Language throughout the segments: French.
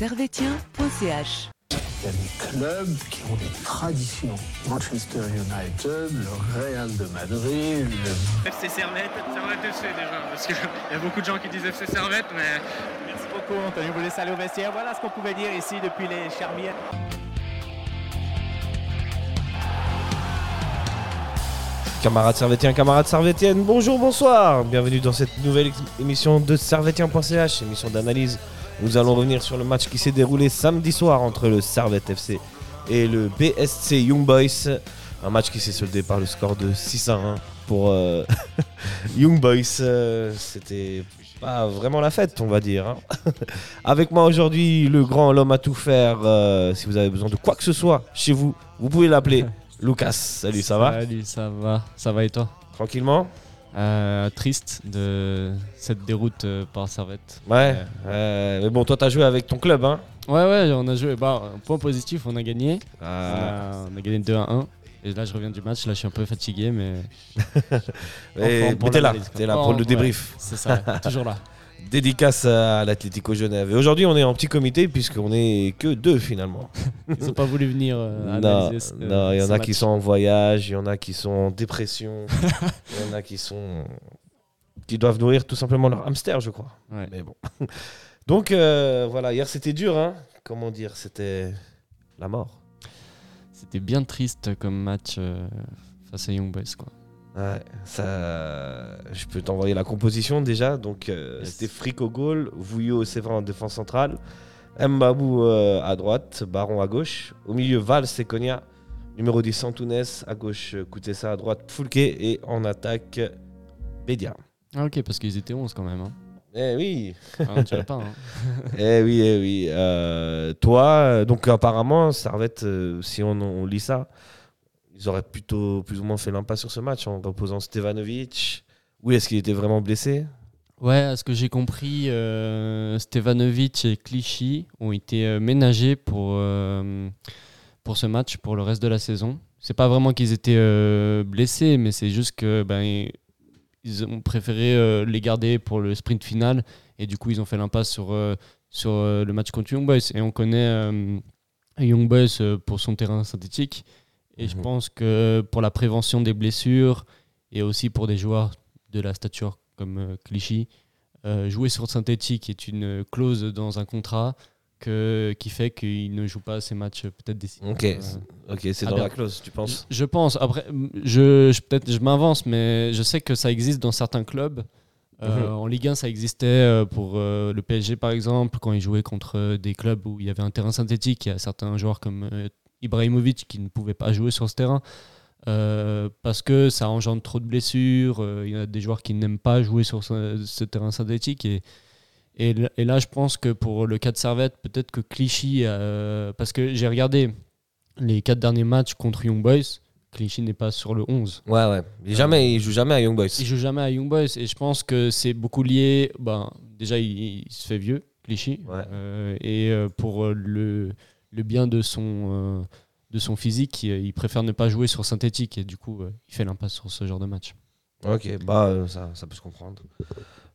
servetien.ch. Il y a des clubs qui ont des traditions. Manchester United, le Real de Madrid, le... FC Servette, Servette FC déjà, parce qu'il y a beaucoup de gens qui disent FC Servette, mais Merci beaucoup, Anthony. Vous laissez aller au vestiaire. Voilà ce qu'on pouvait dire ici depuis les Charmières. Camarades servétiens, camarades servétiennes, bonjour, bonsoir Bienvenue dans cette nouvelle émission de servetien.ch, émission d'analyse. Nous allons revenir sur le match qui s'est déroulé samedi soir entre le Servette FC et le BSC Young Boys. Un match qui s'est soldé par le score de 6 à 1 pour euh, Young Boys. Euh, C'était pas vraiment la fête, on va dire. hein. Avec moi aujourd'hui, le grand, l'homme à tout faire. euh, si vous avez besoin de quoi que ce soit chez vous, vous pouvez l'appeler Lucas. Salut, ça va? Salut, ça va. Ça va et toi? Tranquillement? Euh, Triste de cette déroute euh, par Servette. Ouais. euh, mais bon, toi, t'as joué avec ton club, hein Ouais, ouais, on a joué. Bah, point positif, on a gagné. On, Ah. a, on a gagné 2 à 1. Et là, je reviens du match. Là, je suis un peu fatigué, mais. T'es là, t'es là Oh, pour le ouais, débrief. C'est ça, toujours là. Dédicace à l'Atlético Genève. Et aujourd'hui, on est en petit comité puisqu'on est que deux finalement. Ils ont pas voulu venir euh, non, ce- non, il y en a match. qui sont en voyage, il y en a qui sont en dépression, il y en a qui sont qui doivent nourrir tout simplement leur hamster, je crois. Ouais. Mais bon. Donc euh, voilà, hier c'était dur, hein. Comment dire, c'était la mort. C'était bien triste comme match euh, face à Young Boys, quoi. Ouais, ça, je peux t'envoyer la composition déjà. Donc, euh, Yes. c'était Frick au goal, Vouillot Séverin en défense centrale, Mbabou euh, à droite, Baron à gauche. Au milieu, Val Seconia, numéro 10 Santounès, à gauche, Koutessa, à droite, Foulke et en attaque, Bédia. Ah, ok, parce qu'ils étaient 11 quand même. Hein. Eh oui, Ah, dirait pas. Hein. eh oui, eh oui. Euh, toi, donc apparemment, Servette, si on, on lit ça, ils auraient plutôt plus ou moins fait l'impasse sur ce match en reposant Stevanovic. Oui, est-ce qu'il était vraiment blessé? Ouais, à ce que j'ai compris, euh, Stevanovic et Clichy ont été euh, ménagés pour, euh, pour ce match, pour le reste de la saison. C'est pas vraiment qu'ils étaient euh, blessés, mais c'est juste que ben, ils ont préféré les garder pour le sprint final et du coup ils ont fait l'impasse sur, sur le match contre Young Boys. Et on connaît Young Boys pour son terrain synthétique. Et je Mhm. pense que pour la prévention des blessures et aussi pour des joueurs de la stature comme euh, Clichy, euh, jouer sur synthétique est une clause dans un contrat que, qui fait qu'il ne joue pas ces matchs peut-être décisifs. Ok, Euh, ok, c'est dans la clause, tu penses? je, je pense. Après, je, je- peut-être je m'avance, mais je sais que ça existe dans certains clubs. Euh, Mhm. En Ligue 1, ça existait pour le PSG par exemple, quand ils jouaient contre des clubs où il y avait un terrain synthétique. Il y a certains joueurs comme Ibrahimovic qui ne pouvaient pas jouer sur ce terrain euh, parce que ça engendre trop de blessures. euh, il y a des joueurs qui n'aiment pas jouer sur ce, ce terrain synthétique. Et, et, là, je pense que pour le cas de Servette, peut-être que Clichy, euh, parce que j'ai regardé les quatre derniers matchs contre Young Boys, Clichy n'est pas sur le 11. Ouais, ouais. Il, jamais, il joue jamais à Young Boys. Il joue jamais à Young Boys et je pense que c'est beaucoup lié. Ben, déjà, il, il se fait vieux, Clichy. Ouais. Et pour le, le bien de son, euh, de son physique, il, il préfère ne pas jouer sur synthétique et du coup, euh, il fait l'impasse sur ce genre de match. Ok, bah euh, ça, ça peut se comprendre.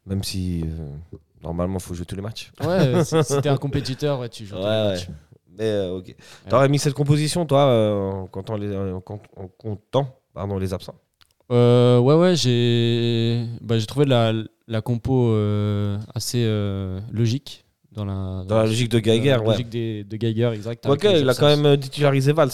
Même si normalement, il faut jouer tous les matchs. Ouais, si si t'es un compétiteur, ouais, tu joues. Ouais, tous les ouais. matchs. Mais ok. T'aurais mis cette composition, toi, en comptant les, en comptant, pardon, les absents Euh, ouais, ouais, j'ai bah, j'ai trouvé la, la compo euh, assez euh, logique. Dans la, Dans la logique de Geiger, la ouais. logique des- de Geiger, exact. Ok, il a quand même euh, titularisé Valls.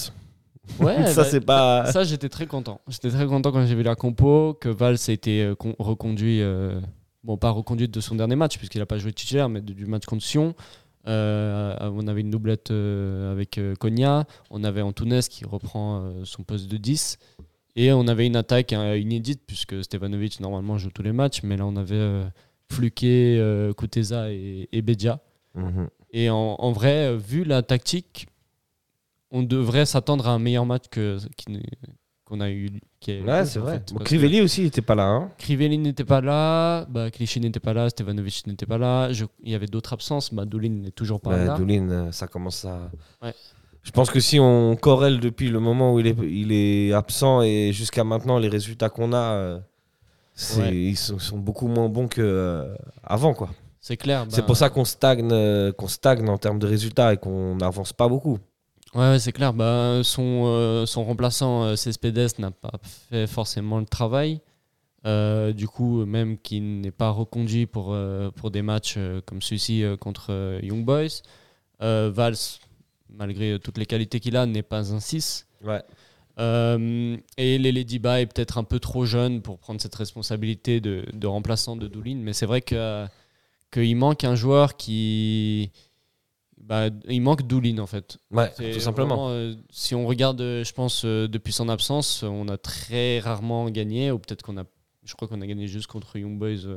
Ouais, ça, bah, c'est pas. Ça, j'étais très content. J'étais très content quand j'ai vu la compo, que Valls a été euh, con- reconduit, euh, bon, pas reconduit de son dernier match, puisqu'il n'a pas joué titulaire, mais du match contre Sion. Euh, on avait une doublette euh, avec Konya, on avait Antunes qui reprend son poste de 10, et on avait une attaque euh, inédite, puisque Stevanovic normalement joue tous les matchs, mais là on avait euh, Kuteza et, et Bedia. Mhm. Et en, en vrai, euh, vu la tactique, on devrait s'attendre à un meilleur match que qu'on a eu. qui est- Ouais, c'est vrai. fait, Bon, Crivelli aussi, il était pas là. Hein. Crivelli n'était pas là, bah, Clichy n'était pas là, Stevanovic n'était pas là. je- il y avait d'autres absences. Bah, Doulin n'est toujours pas Ouais, là. Doulin, euh, ça commence à. Ouais. Je pense que si on corrèle depuis le moment où il est, il est absent et jusqu'à maintenant, les résultats qu'on a, euh, c'est- Ouais. ils sont, sont beaucoup moins bons qu'avant. quoi. C'est clair. C'est ben, pour ça qu'on stagne, euh, qu'on stagne en termes de résultats et qu'on n'avance pas beaucoup. Ouais, ouais, c'est clair. Bah, son, euh, son remplaçant euh, Cespedes n'a pas fait forcément le travail. Euh, du coup, même qu'il n'est pas reconduit pour, pour des matchs comme celui-ci contre Young Boys. Valls, malgré toutes les qualités qu'il a, n'est pas un 6. Ouais. Et Lele Diba est peut-être un peu trop jeune pour prendre cette responsabilité de, de remplaçant de Doulin. Mais c'est vrai que, qu'il manque un joueur qui. Bah, il manque Doulin en fait. Ouais, tout simplement. vraiment, euh, si on regarde, euh, je pense, euh, depuis son absence, on a très rarement gagné, ou peut-être qu'on a, je crois qu'on a gagné juste contre Young Boys.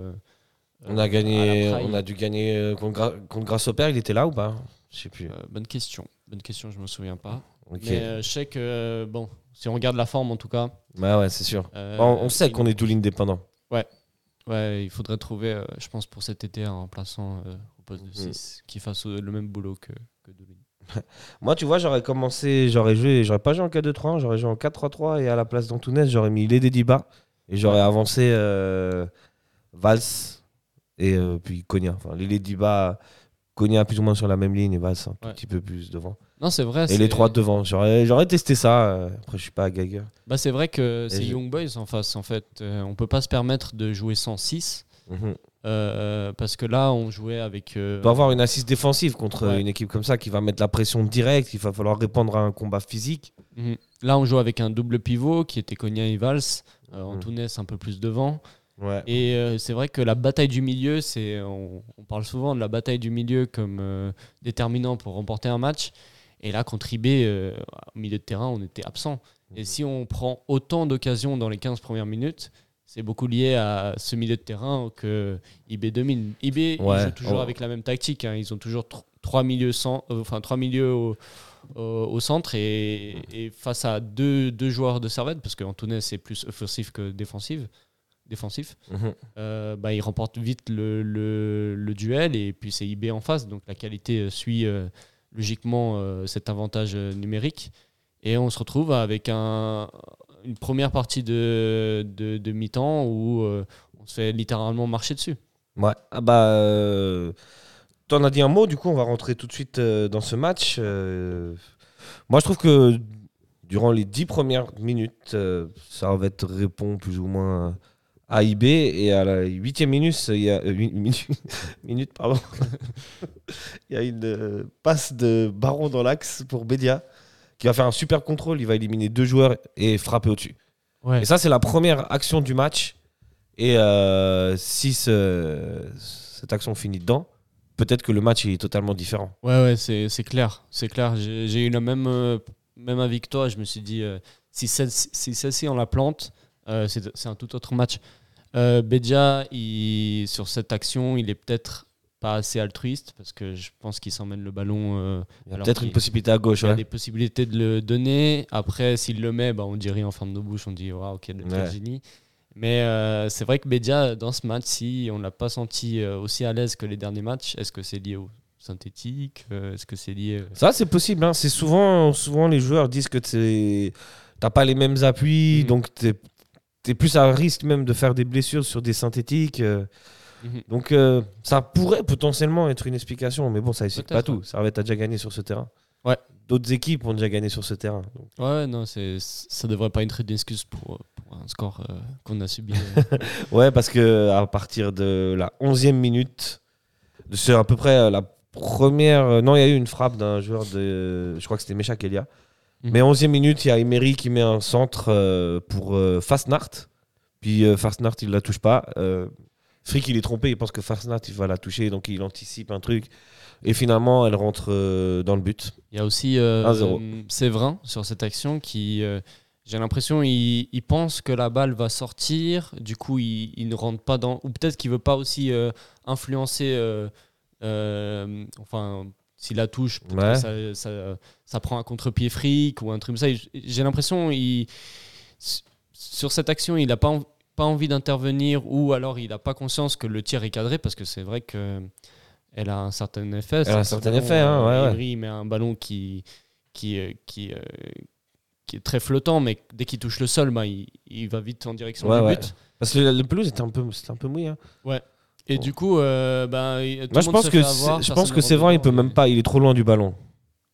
On a gagné, on a dû gagner euh, contre, Gra- contre Grasshopper, il était là ou pas? Je sais plus. Bonne question, bonne question, je me souviens pas. Ok. Mais je sais que, bon, si on regarde la forme en tout cas. Ouais, ouais, c'est sûr. euh, on, on sait qu'on est Doulin dépendant. Ouais, il faudrait trouver, euh, je pense, pour cet été, un remplaçant euh, au poste de Mhm. 6 qui fasse euh, le même boulot que, que. Moi, tu vois, j'aurais commencé, j'aurais joué, j'aurais pas joué en 4-2-3, j'aurais joué en 4-3-3 et à la place d'Antunes, j'aurais mis Lédé Diba et j'aurais avancé euh, Valls et puis Konya. Enfin, Lédé Diba, Konya plus ou moins sur la même ligne et Valls un tout Ouais. petit peu plus devant. Non, c'est vrai. Et les trois devant. J'aurais, testé ça. euh, après, je suis pas à Geiger. Bah, c'est vrai que c'est Young Boys en face, en fait. Euh, on peut pas se permettre de jouer sans 6. Mhm. Euh, parce que là, on jouait avec. euh, On avoir une assise défensive contre Ouais. une équipe comme ça qui va mettre la pression directe. Il va falloir répondre à un combat physique. mhm. Là, on jouait avec un double pivot qui était Konya et Valls. Mhm. Antunes un peu plus devant. Ouais. Et c'est vrai que la bataille du milieu, c'est on, on parle souvent de la bataille du milieu comme déterminant pour remporter un match. Et là, contre IB, euh, au milieu de terrain, on était absent. Et si on prend autant d'occasions dans les 15 premières minutes, c'est beaucoup lié à ce milieu de terrain que IB domine. IB, Ouais. ils jouent toujours avec la même tactique. hein. Ils ont toujours tr- trois milieux, sans, euh, enfin, trois milieux au, au- au centre et, et face à deux, deux joueurs de servette, parce qu'Antunes est plus offensif que défensif. défensif Mhm. euh, bah, il remporte vite le, le- le duel et puis c'est IB en face, donc la qualité suit euh, logiquement euh, cet avantage euh, numérique. Et on se retrouve avec un, une première partie de, mi-temps où euh, on se fait littéralement marcher dessus. Ouais. Ah bah. T'en as dit un mot, du coup, on va rentrer tout de suite dans ce match. Moi, je trouve que durant les dix premières minutes, euh, Servette répond plus ou moins à IB. Et à la huitième minute, il y a, euh, minute, minute, pardon. il y a une euh, passe de Baron dans l'axe pour Bédia qui va faire un super contrôle. Il va éliminer deux joueurs et frapper au-dessus. Ouais. Et ça, c'est la première action du match. Et euh, si ce- cette action finit dedans, peut-être que le match est totalement différent. Ouais, ouais, c'est clair. C'est clair. J'ai eu le même, euh, même avis que toi. Je me suis dit, si celle-ci si celle-ci, on la plante, euh, c'est c'est un tout autre match. Euh, Bedia, il- sur cette action, il est peut-être pas assez altruiste parce que je pense qu'il s'emmène le ballon. euh, Il y a alors peut-être une possibilité à gauche. il y a ouais. des possibilités de le donner. Après, s'il le met, bah, on rien en fin de nos bouches. On dit, waouh, quel, Ouais. génie. Mais euh, c'est vrai que Bedia, dans ce match-ci, on ne l'a pas senti euh, aussi à l'aise que les derniers matchs. Est-ce que c'est lié au synthétique Est-ce que c'est lié. Ça, c'est possible. hein. C'est souvent, souvent les joueurs disent que tu n'as pas les mêmes appuis, Mhm. donc es, plus à risque même de faire des blessures sur des synthétiques. euh. Mhm. Donc euh, ça pourrait potentiellement être une explication, mais bon, ça explique pas tout. Ça va être déjà gagné sur ce terrain. Ouais. D'autres équipes ont déjà gagné sur ce terrain. Donc, Ouais, non, ça devrait pas être une excuse pour, pour un score euh, qu'on a subi. euh. Ouais, parce que à partir de la 11e minute, c'est à peu près euh, la première. euh, Non, il y a eu une frappe d'un joueur de. Je crois que c'était Mecha Kelia. Mhm. Mais 11e minute, il y a Emery qui met un centre euh, pour euh, Fastnart. Puis euh, Fastnart, il la touche pas. Euh, Frick, il est trompé, il pense que Fastnart, il va la toucher, donc il anticipe un truc. Et finalement, elle rentre dans le but. Il y a aussi 1-0. Séverin sur cette action qui, j'ai l'impression, il, il pense que la balle va sortir. Du coup, il, il ne rentre pas dans. Ou peut-être qu'il veut pas aussi euh, influencer. euh, euh, enfin, s'il la touche, Ouais. ça, ça, ça prend un contre-pied fric ou un truc comme ça. J'ai l'impression, il, sur cette action, il n'a pas, en- pas envie d'intervenir ou alors il n'a pas conscience que le tir est cadré parce que c'est vrai que elle a un certain effet. Elle a un certain effet, hein, ouais, ouais. Emery met un ballon qui, qui, euh, qui, euh, qui est très flottant, mais dès qu'il touche le sol, bah, il, il va vite en direction Ouais, du ouais. but. Parce que le, le pelouse était un peu, c'était un peu mouillé. hein. Et du coup, euh, ben, tout Moi, le je monde pense se que fait c'est- avoir, je personne pense ne que rentre Séverin, il dedans, peut même et- pas, il est trop loin du ballon.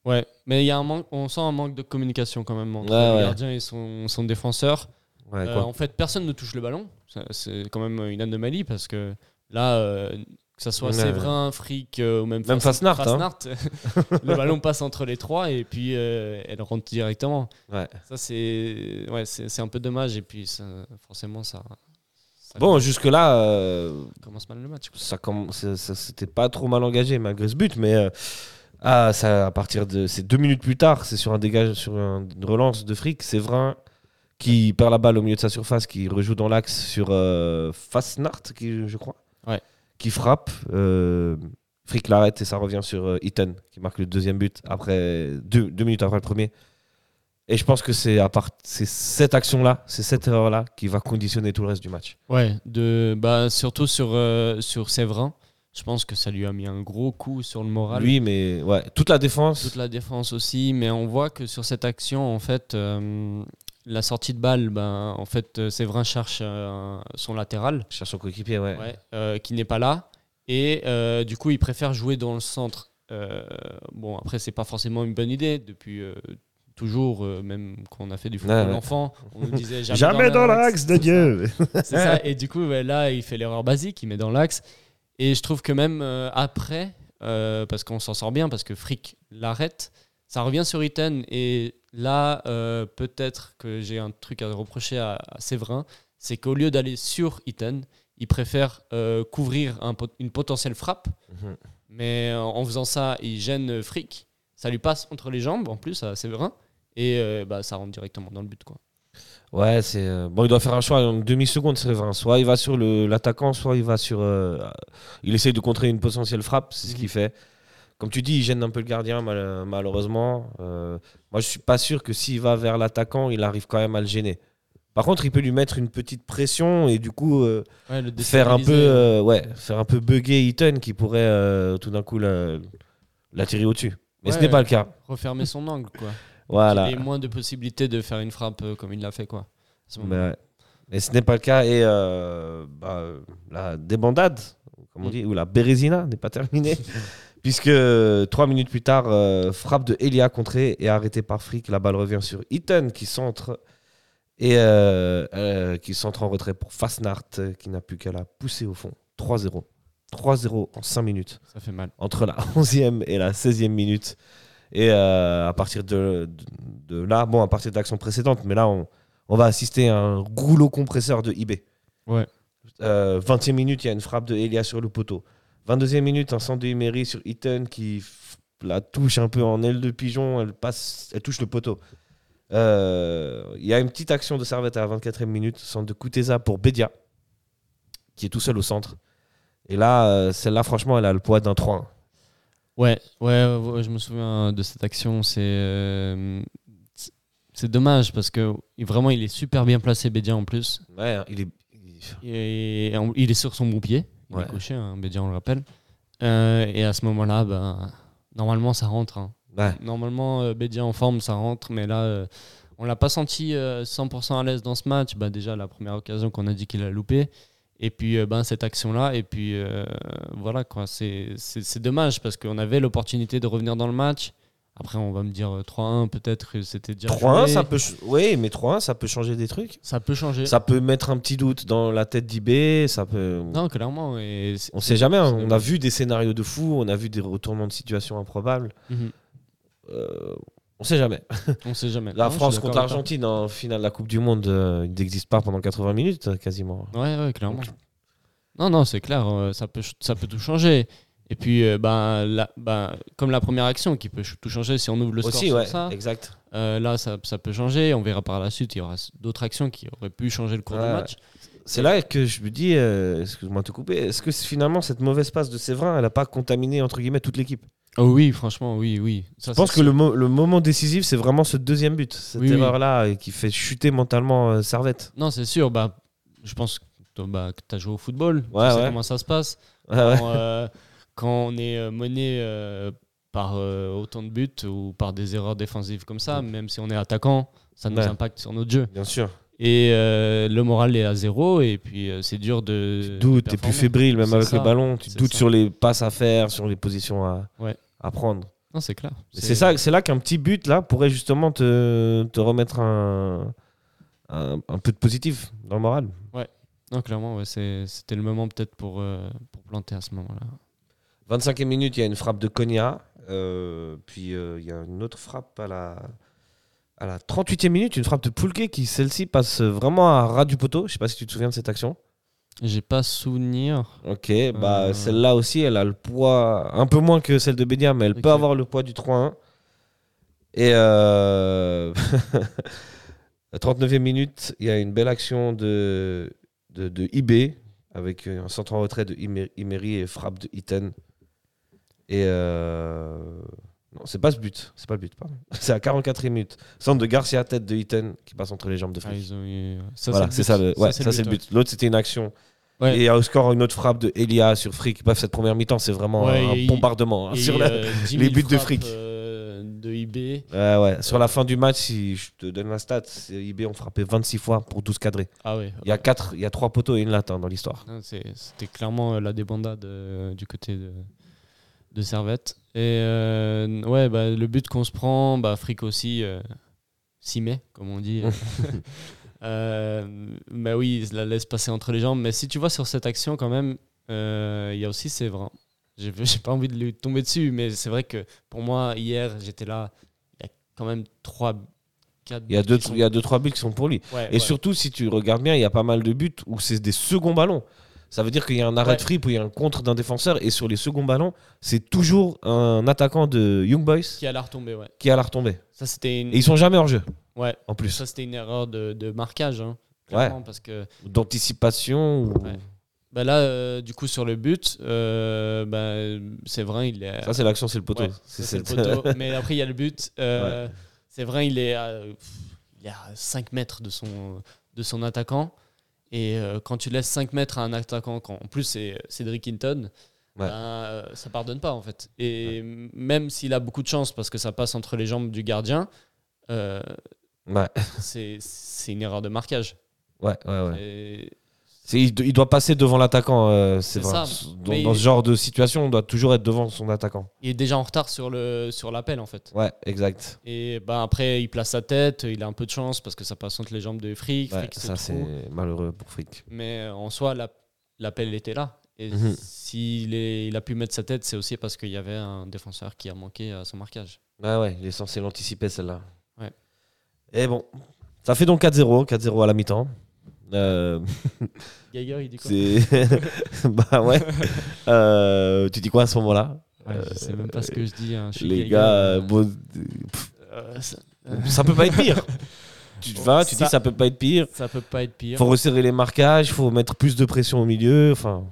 Ouais, mais il y a un manque, on sent un manque de communication quand même entre Ouais, le ouais. gardien et son, son défenseur. Ouais, Euh, quoi. en fait, personne ne touche le ballon. Ça, C'est quand même une anomalie parce que là, euh, que ça soit Ouais, Séverin, Frick euh, ou même, Même Fas- hein. Le ballon passe entre les trois et puis euh, elle rentre directement. Ouais. Ça, c'est ouais, c'est c'est un peu dommage et puis ça- forcément, ça Bon, jusque-là, euh, commence mal le match. quoi. ça, ça- ça s'était pas trop mal engagé malgré ce but, mais euh, ah, ça, à partir de c'est deux minutes plus tard, c'est sur un dégage, sur un- une relance de Frick, Séverin qui perd la balle au milieu de sa surface, qui rejoue dans l'axe sur euh, Fasnart, qui je crois, Ouais. qui frappe. Euh, Frick l'arrête et ça revient sur euh, Eaton qui marque le deuxième but après deux, deux minutes après le premier. Et je pense que c'est à part c'est cette action-là, c'est cette erreur-là qui va conditionner tout le reste du match. Ouais, de, bah, surtout sur, euh, sur Séverin. Je pense que ça lui a mis un gros coup sur le moral. Lui, mais ouais, toute la défense. toute la défense aussi, mais on voit que sur cette action, en fait, euh, la sortie de balle, ben, en fait, euh, Séverin cherche euh, son latéral, cherche son coéquipier, ouais. ouais, qui n'est pas là, et du coup, il préfère jouer dans le centre. Bon, après, c'est pas forcément une bonne idée depuis toujours, euh, même quand on a fait du football Ouais, ouais. enfant, on nous disait jamais, Jamais dans l'axe de Dieu. c'est ça. Et du coup, ouais, là, il fait l'erreur basique, il met dans l'axe. Et je trouve que même euh, après, euh, parce qu'on s'en sort bien, parce que Frick l'arrête, ça revient sur Iten. Et là, euh, peut-être que j'ai un truc à reprocher à, à Séverin, c'est qu'au lieu d'aller sur Iten, il préfère euh, couvrir un pot- une potentielle frappe. Mhm. Mais en faisant ça, il gêne Frick. Ça lui passe entre les jambes, en plus, à Séverin. Et euh, bah, ça rentre directement dans le but. Quoi. Ouais, c'est euh, bon. Il doit faire un choix en demi seconde, Séverin. Soit il va sur l'attaquant, soit il va sur. euh, il essaye de contrer une potentielle frappe, c'est ce Mhm. qu'il fait. Comme tu dis, il gêne un peu le gardien, mal- malheureusement. Euh, moi, je suis pas sûr que s'il va vers l'attaquant, il arrive quand même à le gêner. Par contre, il peut lui mettre une petite pression et du coup euh, Ouais, le faire un peu, ouais, faire un peu bugger Eaton qui pourrait tout d'un coup la- l'attirer au-dessus. Mais ce n'est pas le cas. refermer son angle quoi. Voilà. Il ait moins de possibilités de faire une frappe euh, comme il l'a fait quoi. ce Mais, ouais. Ce n'est pas le cas. Et euh, bah, la débandade, comme on Mm. dit, ou la bérésina n'est pas terminée. puisque euh, trois minutes plus tard, euh, frappe de Elia contrée et arrêtée par Frick. La balle revient sur Eaton qui centre. Et euh, euh, qui centre en retrait pour Fasnart, euh, qui n'a plus qu'à la pousser au fond. 3-0. 3-0 en 5 minutes Ça fait mal. entre la 11e et la 16e minute. Et euh, à partir de, de, de là, bon, à partir de l'action précédente, mais là, on, on va assister à un rouleau compresseur de eBay. Ouais. Euh, 20e minute, il y a une frappe de Elia sur le poteau. 22e minute, un centre de Emery sur Eaton qui la touche un peu en aile de pigeon, elle, passe, elle touche le poteau. Euh, Il y a une petite action de Servette à la 24e minute, centre de Kuteza pour Bedia, qui est tout seul au centre. Et là, euh, celle-là, franchement, elle a le poids d'un 3-1. Ouais, ouais, ouais, je me souviens de cette action. C'est euh, c'est- dommage parce que vraiment il est super bien placé Bédia en plus. Ouais, hein, il est. il- Et en- il est sur son bon pied. Il Ouais. est couché, hein, Bédia on le rappelle. Euh, et à ce moment-là, ben, normalement ça rentre. hein. Ouais. Normalement, euh, Bédia en forme, ça rentre, mais là, euh, on l'a pas senti euh, 100% à l'aise dans ce match. Bah, déjà, la première occasion qu'on a dit qu'il a loupé. Et puis, euh, ben, cette action-là. Et puis, euh, voilà, quoi. C'est dommage parce qu'on avait l'opportunité de revenir dans le match. Après, on va me dire euh, 3-1, peut-être que c'était déjà. 3-1, joué. ça peut. Oui, mais 3-1, ça peut changer des trucs. Ça peut changer. Ça peut mettre un petit doute dans la tête d'IB. Ça peut. Non, clairement. Et On sait jamais. hein. On a vu des scénarios de fou. On a vu des retournements de situation improbables. Mhm. Euh, on sait jamais. On sait jamais. La Non, France contre l'Argentine en finale de la Coupe du Monde, euh, il n'existe pas pendant 80 minutes euh, quasiment. Ouais, ouais, clairement. Non, non, c'est clair, euh, ça peut, ça peut tout changer. Et puis, euh, ben, la- ben, comme la première action qui peut tout changer si on ouvre le score Aussi, sur ouais, ça, exact. là, ça, ça peut changer. On verra par la suite, il y aura d'autres actions qui auraient pu changer le cours Ouais. du match. C'est là que je me dis, excuse-moi de te couper, est-ce que finalement cette mauvaise passe de Séverin, elle n'a pas contaminé entre guillemets toute l'équipe? Oh oui, franchement, oui, oui. Ça, Je pense que le, sûr. mo- le moment décisif, c'est vraiment ce deuxième but, cette Oui, erreur-là euh, qui fait chuter mentalement euh, Servette. Non, c'est sûr. Bah, je pense que toi, bah, tu as joué au football. Ouais, tu sais ouais. comment ça se passe. Ouais, ouais. Quand, euh, quand on est mené euh, par autant de buts ou par des erreurs défensives comme ça, même si on est attaquant, ça nous impacte sur notre jeu. Bien sûr. Et euh, le moral est à zéro. Et puis, euh, c'est dur de. Tu doutes, t'es plus fébrile, même avec ça, le ballon. Tu doutes ça. sur les passes à faire, sur les positions à, Ouais. à prendre. Non, c'est clair. C'est ça, c'est là qu'un petit but là pourrait justement te, te remettre un, un, un peu de positif dans le moral. Non, clairement, ouais, c'était le moment peut-être pour, euh, pour planter à ce moment-là. 25e minute, il y a une frappe de Konya. euh, puis euh, il y a une autre frappe à la, à la 38e minute, une frappe de Poulke qui, celle-ci, passe vraiment à ras du poteau. Je sais pas si tu te souviens de cette action. J'ai pas souvenir. Ok, bah Euh. celle-là aussi, elle a le poids, un peu moins que celle de Bédia, mais elle peut avoir le poids du 3-1. Et euh... la 39e minute, il y a une belle action de, de, de IB avec un centre en retrait de Imer- Imery et frappe de Iten. Et euh... non, c'est pas ce but, c'est pas le but, pardon. C'est à 44e minute. Centre de Garcia, tête de Iten qui passe entre les jambes de Ah, Frick. ils ont eu- ça, voilà, c'est ça le, ouais, ça, c'est le ouais. but. L'autre, c'était une action. Ouais. Et au score, une autre frappe de Elia sur Frick. Bref, cette première mi-temps, c'est vraiment un bombardement. hein, sur, la, euh, 10 les 000 buts de frappes, fric. euh, de IB. Ouais, ouais. sur la fin du match, si je te donne la stat, IB ont frappé 26 fois pour 12 cadrés. Ah ouais. Il y a quatre, il y a 3 poteaux et une latte hein, dans l'histoire. C'est- C'était clairement euh, la débandade euh, du côté de, de Servette. Et euh, ouais, bah, le but qu'on se prend, bah, Frick aussi euh, s'y met, comme on dit. euh, bah oui, il la laisse passer entre les jambes. Mais si tu vois sur cette action, quand même, euh, il y a aussi Séverin. J'ai pas envie de lui tomber dessus, mais c'est vrai que pour moi, hier, j'étais là. Il y a quand même 3, 4 Il y a deux, il y a deux, trois buts qui sont pour lui. Et surtout, si tu regardes bien, il y a pas mal de buts où c'est des seconds ballons. Ça veut dire qu'il y a un arrêt Ouais. de fripe ou il y a un contre d'un défenseur. Et sur les seconds ballons, c'est toujours un attaquant de Young Boys qui a la retombée, ouais. qui a la retombée. Ça, c'était une... Et ils sont jamais hors jeu, Ouais. en plus. Ça, c'était une erreur de, de marquage. Hein, clairement, parce que D'anticipation. ou- Ouais. bah là, euh, du coup, sur le but, euh, bah, c'est vrai, il est. Ça, c'est l'action, c'est le poteau. Ouais, C'est le poteau. Mais après, il y a le but. euh, C'est vrai, il est, à, il est à 5 mètres de son, de son attaquant. Et euh, quand tu laisses 5 mètres à un attaquant, quand en plus c'est Cédric Hinton, Ouais. ben, euh, ça pardonne pas en fait. Et même s'il a beaucoup de chance parce que ça passe entre les jambes du gardien, euh, Ouais, c'est une erreur de marquage. ouais, ouais. ouais. Et il, do- il doit passer devant l'attaquant. euh, c'est vrai. Dans, ce genre de situation, on doit toujours être devant son attaquant. il est déjà en retard sur le sur l'appel en fait. Ouais, exact. Et ben après, il place sa tête, il a un peu de chance parce que ça passe entre les jambes de Frick. Ouais, Frick ça, c'est malheureux pour Frick. Mais en soi, la- l'appel était là. Et Mhm. s'il il a pu mettre sa tête, c'est aussi parce qu'il y avait un défenseur qui a manqué à son marquage. Ouais, ouais, il est censé l'anticiper celle-là. Ouais. Et bon, ça fait donc 4-0, 4-0 à la mi-temps. Euh, Geiger, il dit quoi bah ouais. Euh, tu dis quoi à ce moment-là Ouais, Je sais même pas ce que je dis. hein. Je Les Geiger, gars, euh, bon, euh, ça, ça peut pas être pire. tu te vas, tu Ça- dis ça peut pas être pire. ça peut pas être pire. faut resserrer les marquages, faut mettre plus de pression au milieu, enfin,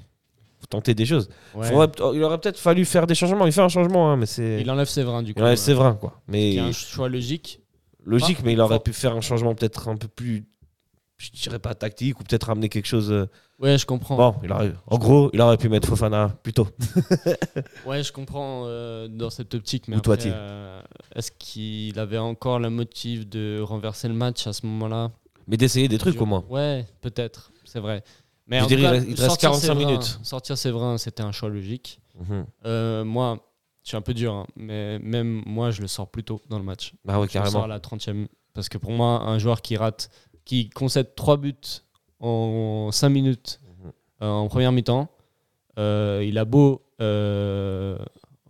faut tenter des choses. Ouais. Faudrait- il aurait peut-être fallu faire des changements. Il fait un changement, hein, mais c'est. Il enlève Séverin du coup. Il enlève. Séverin, quoi. Mais est un choix logique. logique, Pas- mais il aurait pu faire un changement peut-être un peu plus, je dirais pas tactique, ou peut-être ramener quelque chose. euh, Ouais, je comprends. Bon, il aurait, en gros, il aurait pu mettre Fofana plus tôt. Ouais, je comprends euh, dans cette optique. Mais Ou après, euh, est-ce qu'il avait encore le motif de renverser le match à ce moment-là? Mais d'essayer des trucs au moins. Ouais, peut-être, c'est vrai. Mais Je en dirais, cas, il reste- il te reste sortir 45 Séverin- minutes. Sortir Séverin, c'était un choix logique. Mhm. Euh, moi, je suis un peu dur, hein, mais même moi, je le sors plus tôt dans le match. Bah ouais, Je le sors à la 30e. Parce que pour moi, un joueur qui rate, qui concède 3 buts en 5 minutes Mhm. euh, en première mi-temps, euh, il a beau. euh,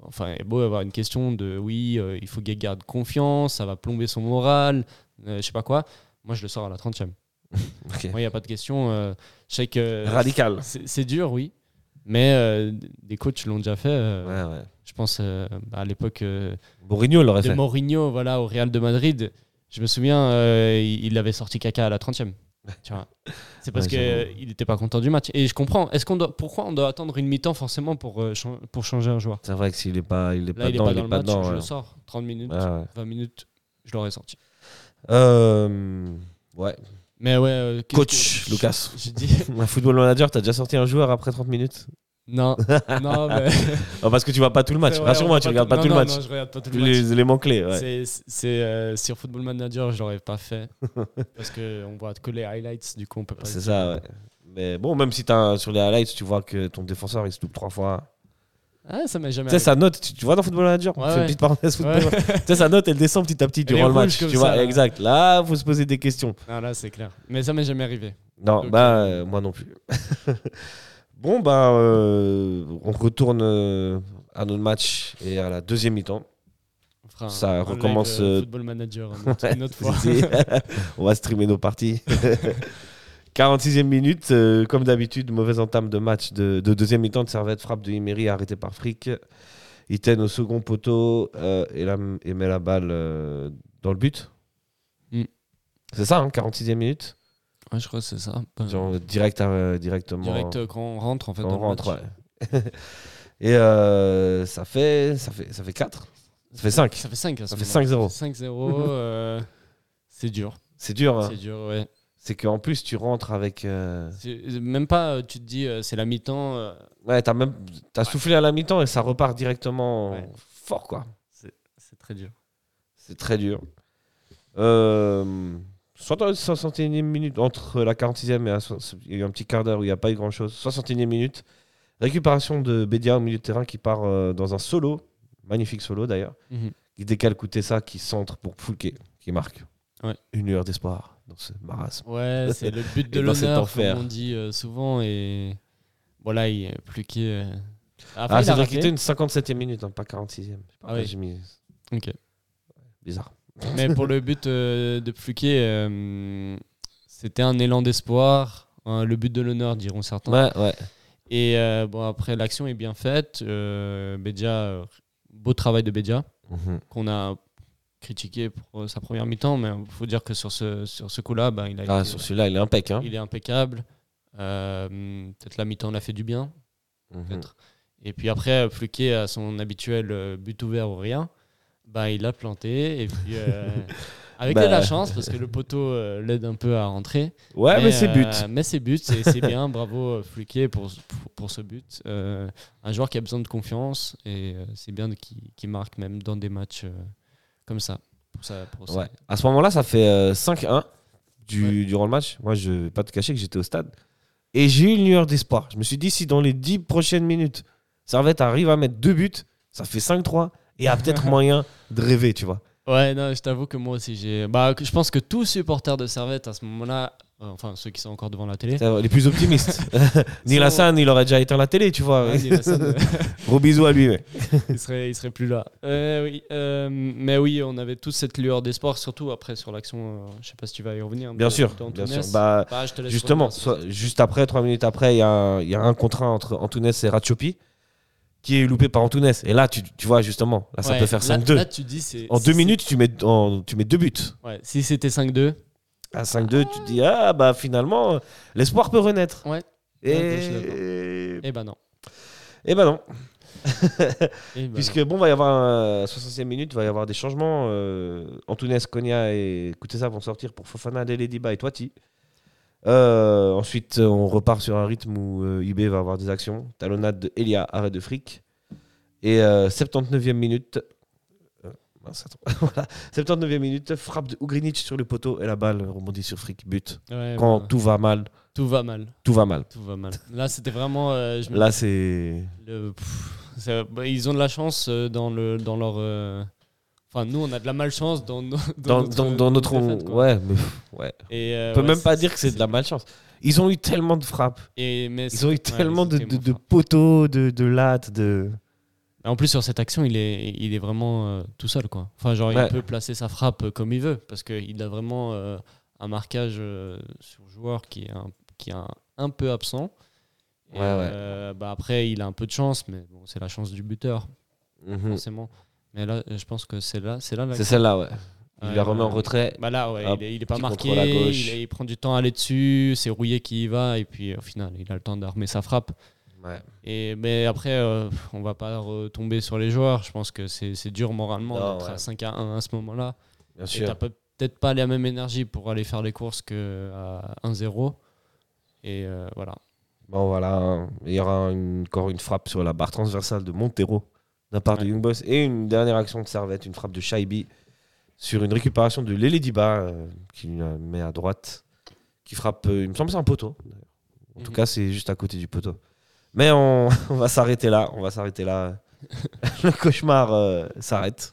enfin, il a beau avoir une question de oui, il faut qu'il garde confiance, ça va plomber son moral, je sais pas quoi. Moi, je le sors à la 30e. Ok. Moi, il n'y a pas de question. je sais que. Radical. C'est dur, oui. Mais des coachs l'ont déjà fait. Ouais, ouais. Je pense à l'époque euh, Mourinho l'aurait de fait. Mourinho voilà, au Real de Madrid. Je me souviens, euh, il avait sorti Kaka à la 30e. Tu vois. C'est parce Ouais, qu'il j'avoue. n'était pas content du match. Et je comprends. Est-ce qu'on doit, pourquoi on doit attendre une mi-temps forcément pour, euh, pour changer un joueur? C'est vrai que s'il est pas, il est Là, pas il est dedans, pas il dans est le pas match, dedans. je ouais. le sors. 30 minutes, Ouais, ouais. 20 minutes, je l'aurais sorti. Euh, ouais. Mais ouais, euh, Coach, que- Lucas. J'ai dit. Un football manager, t'as déjà sorti un joueur après 30 minutes? Non, non, mais. Parce que tu vois pas tout le match. Rassure-moi, on tu regardes pas non, tout le match. Non, je regarde pas tout le match. Les éléments clés, ouais. C'est- euh, sur Football Manager, je l'aurais pas fait. parce qu'on voit que les highlights, du coup, on peut pas. C'est ça, ouais. Mais bon, même si t'as sur les highlights, tu vois que ton défenseur il se loupe trois fois. Ah, ça m'est jamais Tu sais, sa note, tu, tu vois dans Football Manager? On Ouais, ouais. petite parenthèse Football Ouais. Tu sais, sa note, elle descend petit à petit durant le match. Tu vois, ça, là. exact. Là, faut se poser des questions. Ah, là, c'est clair. Mais ça m'est jamais arrivé. Non, Donc, bah, euh, moi non plus. bon, bah, euh, on retourne euh, à notre match et à la deuxième mi-temps. On fera un- Ça un recommence, euh, euh, Football Manager une autre fois. Si. on va streamer nos parties. 46e minute, euh, comme d'habitude, mauvaise entame de match de, de deuxième mi-temps de Servette, frappe de Imery arrêté par Frick. Iten au second poteau euh, et, la- et met la balle euh, dans le but. Mm. C'est ça, hein, 46e minute Ouais, je crois que c'est ça. Bah, Genre direct, à- directement. Direct euh, quand on rentre, en fait. quand dans on le rentre, match. ouais. et euh, ça, fait, ça, fait, ça fait 4 Ça fait 5 Ça fait 5. Ça fait 5-0. 5-0. euh, c'est dur. C'est dur, hein. C'est dur, ouais. C'est qu'en plus, tu rentres avec. euh, Même pas, euh, tu te dis, euh, c'est la mi-temps. euh, Ouais, t'as même t'as soufflé à la mi-temps et ça repart directement Ouais. fort, quoi. c'est très dur. C'est très dur. Euh, 61e minute, entre la 46e et la so- il y a eu un petit quart d'heure où il n'y a pas eu grand-chose. 61e minute, récupération de Bédia au milieu de terrain qui part euh, dans un solo, magnifique solo d'ailleurs, Mhm. qui décale ça, qui centre pour Foulquet, qui marque. Ouais. Une lueur d'espoir dans ce marasme. Ouais, c'est le but de l'honneur, comme on dit euh, souvent. Et voilà, il est plus qui. euh, Ah, Après, il a c'est-à-dire raté. qu'il était une 57e minute, hein, pas 46e. Je sais pas, Ah oui. mis... Ok. Bizarre. Mais pour le but euh, de Fluquet, euh, c'était un élan d'espoir. hein, le but de l'honneur, diront certains. Ouais, ouais. Et euh, bon, après, l'action est bien faite. Euh, beau travail de Bedia, Mhm. qu'on a critiqué pour sa première mi-temps. Mais il faut dire que sur ce, sur ce coup-là, ben, il, a Ah, été- sur celui-là, il est impec. Hein. il est impeccable. Peut-être la mi-temps l'a fait du bien. Mhm. Et puis après, Fluquet a son habituel but ouvert ou rien. Bah, il l'a planté. Et puis, euh, avec Bah. de la chance, parce que le poteau euh, l'aide un peu à rentrer. Ouais, mais, c'est euh, but. mais c'est but, c'est c'est bien. Bravo euh, Fluquet pour, pour, pour ce but. Euh, un joueur qui a besoin de confiance. Et euh, c'est bien qu'il marque même dans des matchs euh, comme ça. Pour ça, pour ça. Ouais. À ce moment-là, ça fait euh, 5-1 du, Ouais. durant le match. Moi, je vais pas te cacher que j'étais au stade. Et j'ai eu une lueur d'espoir. Je me suis dit, si dans les 10 prochaines minutes, Servette arrive à mettre deux buts, ça fait 5-3. Et il y a peut-être moyen de rêver, tu vois. Ouais, non, je t'avoue que moi aussi, j'ai. Bah, je pense que tous supporters de Servette à ce moment-là, euh, enfin ceux qui sont encore devant la télé. Les plus optimistes. Neil Hassan, il aurait déjà éteint la télé, tu vois. Ouais, Hassan, Gros bisous à lui. ouais. il, serait, il serait plus là. Euh, oui, euh, mais oui, on avait tous cette lueur d'espoir, surtout après sur l'action. euh, je sais pas si tu vas y revenir. Bien sûr, bien sûr. Bah, Bah, Justement, revenir, juste après, trois minutes après, il y, a un- il y a un contrat entre Antunes et Ratchopi qui est loupé par Antunes. Et là, tu, tu vois, justement, là, ça Ouais, peut faire là- 5-2. Là, tu dis, c'est. En deux minutes, tu mets, en- tu mets deux buts. Ouais, si c'était 5-2. À 5-2, tu te dis, ah, bah finalement, euh, l'espoir peut renaître. Ouais. Et. D'accord. Eh ben non. Et ben non. Eh ben Puisque, bon, va y avoir un 60e minute, va y avoir des changements. Euh, Antunes, Konya et Kutesa vont sortir pour Fofana, Delediba et Toiti. Euh, ensuite, on repart sur un rythme où euh, IB va avoir des actions. Talonnade de Elia, arrêt de fric. Et euh, 79e minute. euh, mince, voilà. 79e minute, frappe de Ugrinic sur le poteau et la balle rebondit sur fric. But. Ouais, Quand tout va mal, tout va mal. tout va mal. Tout va mal. Là, c'était vraiment. euh, je Là, c'est. Le- bah, ils ont de la chance euh, dans, le, dans leur. Enfin, nous, on a de la malchance dans, no- Dans, notre, dans- dans notre. défaite, ouais, mais. Ouais. Et, euh, On peut ouais, même pas dire que c'est de la malchance. Ils ont eu tellement de frappes. Et, mais Ils ont eu ouais, tellement de, poteaux, de, de lattes, de. En plus, sur cette action, il est, il est vraiment euh, tout seul. Quoi. Enfin, genre, Ouais. il peut placer sa frappe comme il veut parce qu'il a vraiment euh, un marquage euh, sur le joueur qui est un, qui est un, un peu absent. Et, Ouais, ouais. bah, après, il a un peu de chance, mais bon, c'est la chance du buteur, Mhm. forcément. Mais là, je pense que c'est là, c'est là. la- C'est celle-là, ouais. Il Ouais, la remet en retrait. Bah là, ouais, Hop, il, est, il est pas marqué, il, il prend du temps à aller dessus, c'est Rouillé qui y va, et puis au final, il a le temps d'armer sa frappe. Ouais. Et, mais après, euh, on va pas retomber sur les joueurs. Je pense que c'est dur moralement d'être à 5 à 1 à ce moment-là. Bien Et sûr. peut-être pas la même énergie pour aller faire les courses qu'à 1-0. Et euh, voilà. Bon voilà, hein. il y aura encore une frappe sur la barre transversale de Montero d'un part de. Young Boys et une dernière action de Servette, une frappe de Shaibi sur une récupération de Lele Diba euh, qui la met à droite, qui frappe, euh, il me semble que c'est un poteau. En tout Mhm. cas, c'est juste à côté du poteau. Mais on, on va s'arrêter là, on va s'arrêter là. Le cauchemar euh, s'arrête.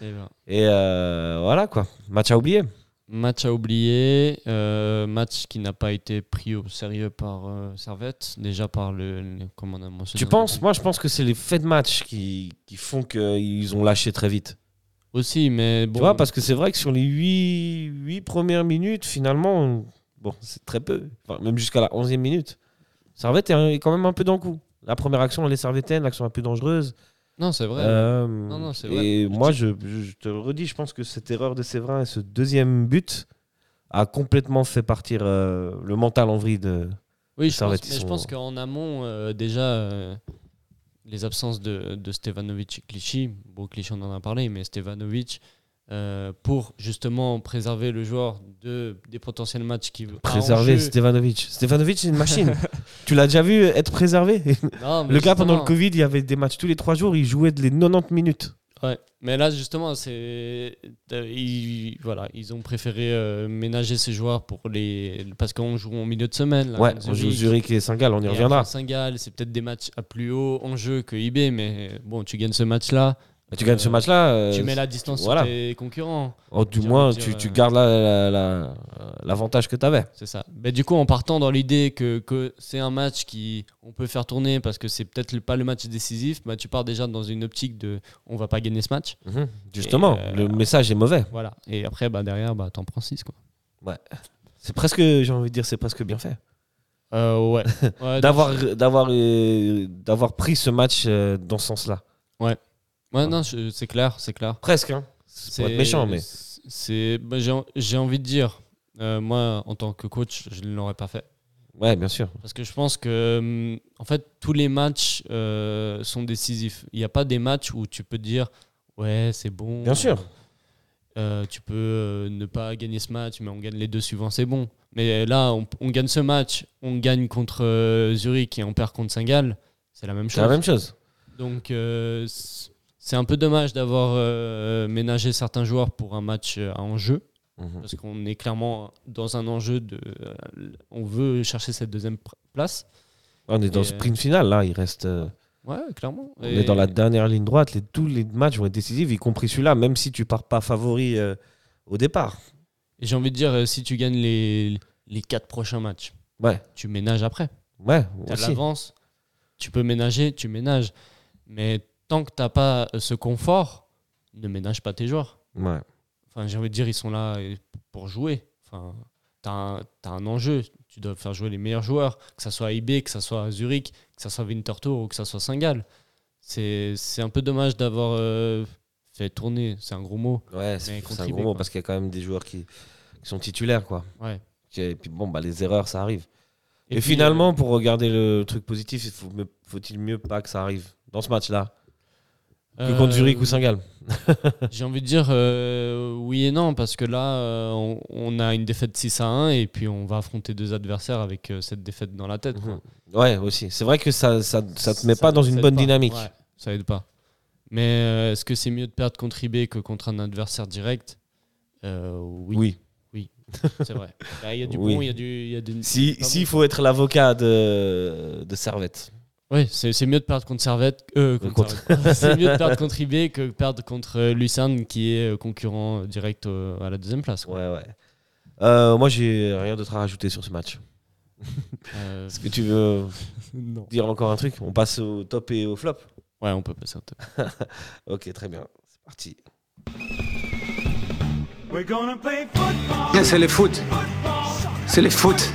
Et voilà. Et euh, voilà quoi, match à oublier. Match à oublier, euh, match qui n'a pas été pris au sérieux par euh, Servette, déjà par le, le- comme on a mentionné. Tu penses Moi, je pense que c'est les faits de match qui, qui font qu'ils ont lâché très vite. Aussi, mais bon. Tu vois, parce que c'est vrai que sur les 8, premières minutes, finalement, on- bon, c'est très peu. Enfin, même jusqu'à la 11e minute. Servette est quand même un peu dans le coup. La première action, elle est servétaine, l'action un peu dangereuse. Non, c'est vrai. Euh, non, c'est vrai. Et Je moi, je, je- je te le redis, je pense que cette erreur de Séverin et ce deuxième but a complètement fait partir euh, le mental en vrille de. Oui, je Servette, pense, mais je pense qu'en amont, euh, déjà, les absences de, de Stevanovic et Clichy, bon, Clichy on en a parlé, mais Stevanovic, euh, pour justement préserver le joueur de, des potentiels matchs qui Préserver Stevanovic. Stevanovic, c'est une machine. tu l'as déjà vu être préservé? Non, Le gars, pendant le Covid, il y avait des matchs tous les trois jours, il jouait les 90 minutes. Ouais, mais là justement, c'est euh, ils, voilà, ils ont préféré euh, ménager ces joueurs pour les parce qu'on joue en milieu de semaine. là, ouais, on joue Zurich. Et Saint-Gall, on y Et reviendra. Saint-Gall, c'est peut-être des matchs à plus haut enjeu que IB, mais bon, tu gagnes ce match-là, Mais tu gagnes ce euh, match-là. euh, tu mets la distance voilà. sur tes concurrents. oh, du moins, tu, tu euh, gardes la- la- la- l'avantage que tu avais. C'est ça. Mais du coup, en partant dans l'idée que, que c'est un match qui on peut faire tourner parce que c'est peut-être pas le match décisif, bah, tu pars déjà dans une optique de on va pas gagner ce match. Justement, euh, le message est mauvais. Voilà. Et après, bah, derrière, bah, t'en prends 6. Quoi. C'est presque, j'ai envie de dire, c'est presque bien fait. Euh, ouais. Ouais, D'avoir, d'avoir, euh, d'avoir pris ce match euh, dans ce sens-là. Ouais, non, je- c'est clair, c'est clair. Presque, hein. C'est pour être méchant, mais. C'est, bah, j'ai, j'ai envie de dire, euh, moi, en tant que coach, je ne l'aurais pas fait. Ouais, bien sûr. Parce que je pense que, hum, en fait, tous les matchs euh, sont décisifs. Il n'y a pas des matchs où tu peux te dire, ouais, c'est bon. Bien sûr. Euh, tu peux euh, ne pas gagner ce match, mais on gagne les deux suivants, c'est bon. Mais là, on, on gagne ce match, on gagne contre euh, Zurich et on perd contre Saint-Gall. C'est la même C'est chose. la même chose. Donc, euh, c- c'est un peu dommage d'avoir euh, ménagé certains joueurs pour un match euh, à enjeu. Mhm. Parce qu'on est clairement dans un enjeu de. euh, on veut chercher cette deuxième place. On est dans le sprint final, là. Il reste. Ouais, clairement. On est dans la dernière ligne droite. Les, tous les matchs vont être décisifs, y compris celui-là, même si tu pars pas favori euh, au départ. Et j'ai envie de dire, si tu gagnes les, les quatre prochains matchs, Ouais, tu ménages après. ouais, Tu l'avance, tu peux ménager, tu ménages. Mais tant que tu n'as pas euh, ce confort, ne ménage pas tes joueurs. Ouais. Enfin, j'ai envie de dire, ils sont là euh, pour jouer. Enfin, tu as, un enjeu. Tu dois faire jouer les meilleurs joueurs, que ce soit à IB, que ce soit à Zurich, que ce soit Winterthur ou que ce soit Saint-Gall. C'est c'est un peu dommage d'avoir euh, fait tourner, c'est un gros mot. Ouais, c'est un gros mot quoi. parce qu'il y a quand même des joueurs qui, qui sont titulaires, quoi. Ouais. Et puis bon, bah, les erreurs, ça arrive. Et, puis, finalement, euh, pour regarder le truc positif, il faut, faut-il mieux pas que ça arrive dans ce match-là? Que euh, contre Zurich ou Saint-Gall J'ai envie de dire euh, oui et non, parce que là, euh, on, on a une défaite 6 à 1 et puis on va affronter deux adversaires avec euh, cette défaite dans la tête. quoi. Ouais, aussi. C'est vrai que ça, ça, ça te met Ça- pas dans une bonne pas. dynamique. Ouais, ça aide pas. Mais euh, est-ce que c'est mieux de perdre contre IB que contre un adversaire direct? Euh, Oui, Oui. c'est vrai. Là, Il y a du Oui. bon, il y a du. Y a Si, s'il bon. faut être l'avocat de, de Servette. Oui, c'est c'est mieux de perdre contre Servette. euh, contre Contre- Servette. c'est mieux de perdre contre IB que de perdre contre euh, Lucerne qui est euh, concurrent direct à la deuxième place. quoi. Ouais, ouais. Euh, moi, j'ai rien d'autre à rajouter sur ce match. Euh, Est-ce que tu veux non. dire encore un truc? On passe au top et au flop? Ouais, on peut passer un top. Ok, très bien. C'est parti. C'est le foot. C'est le foot.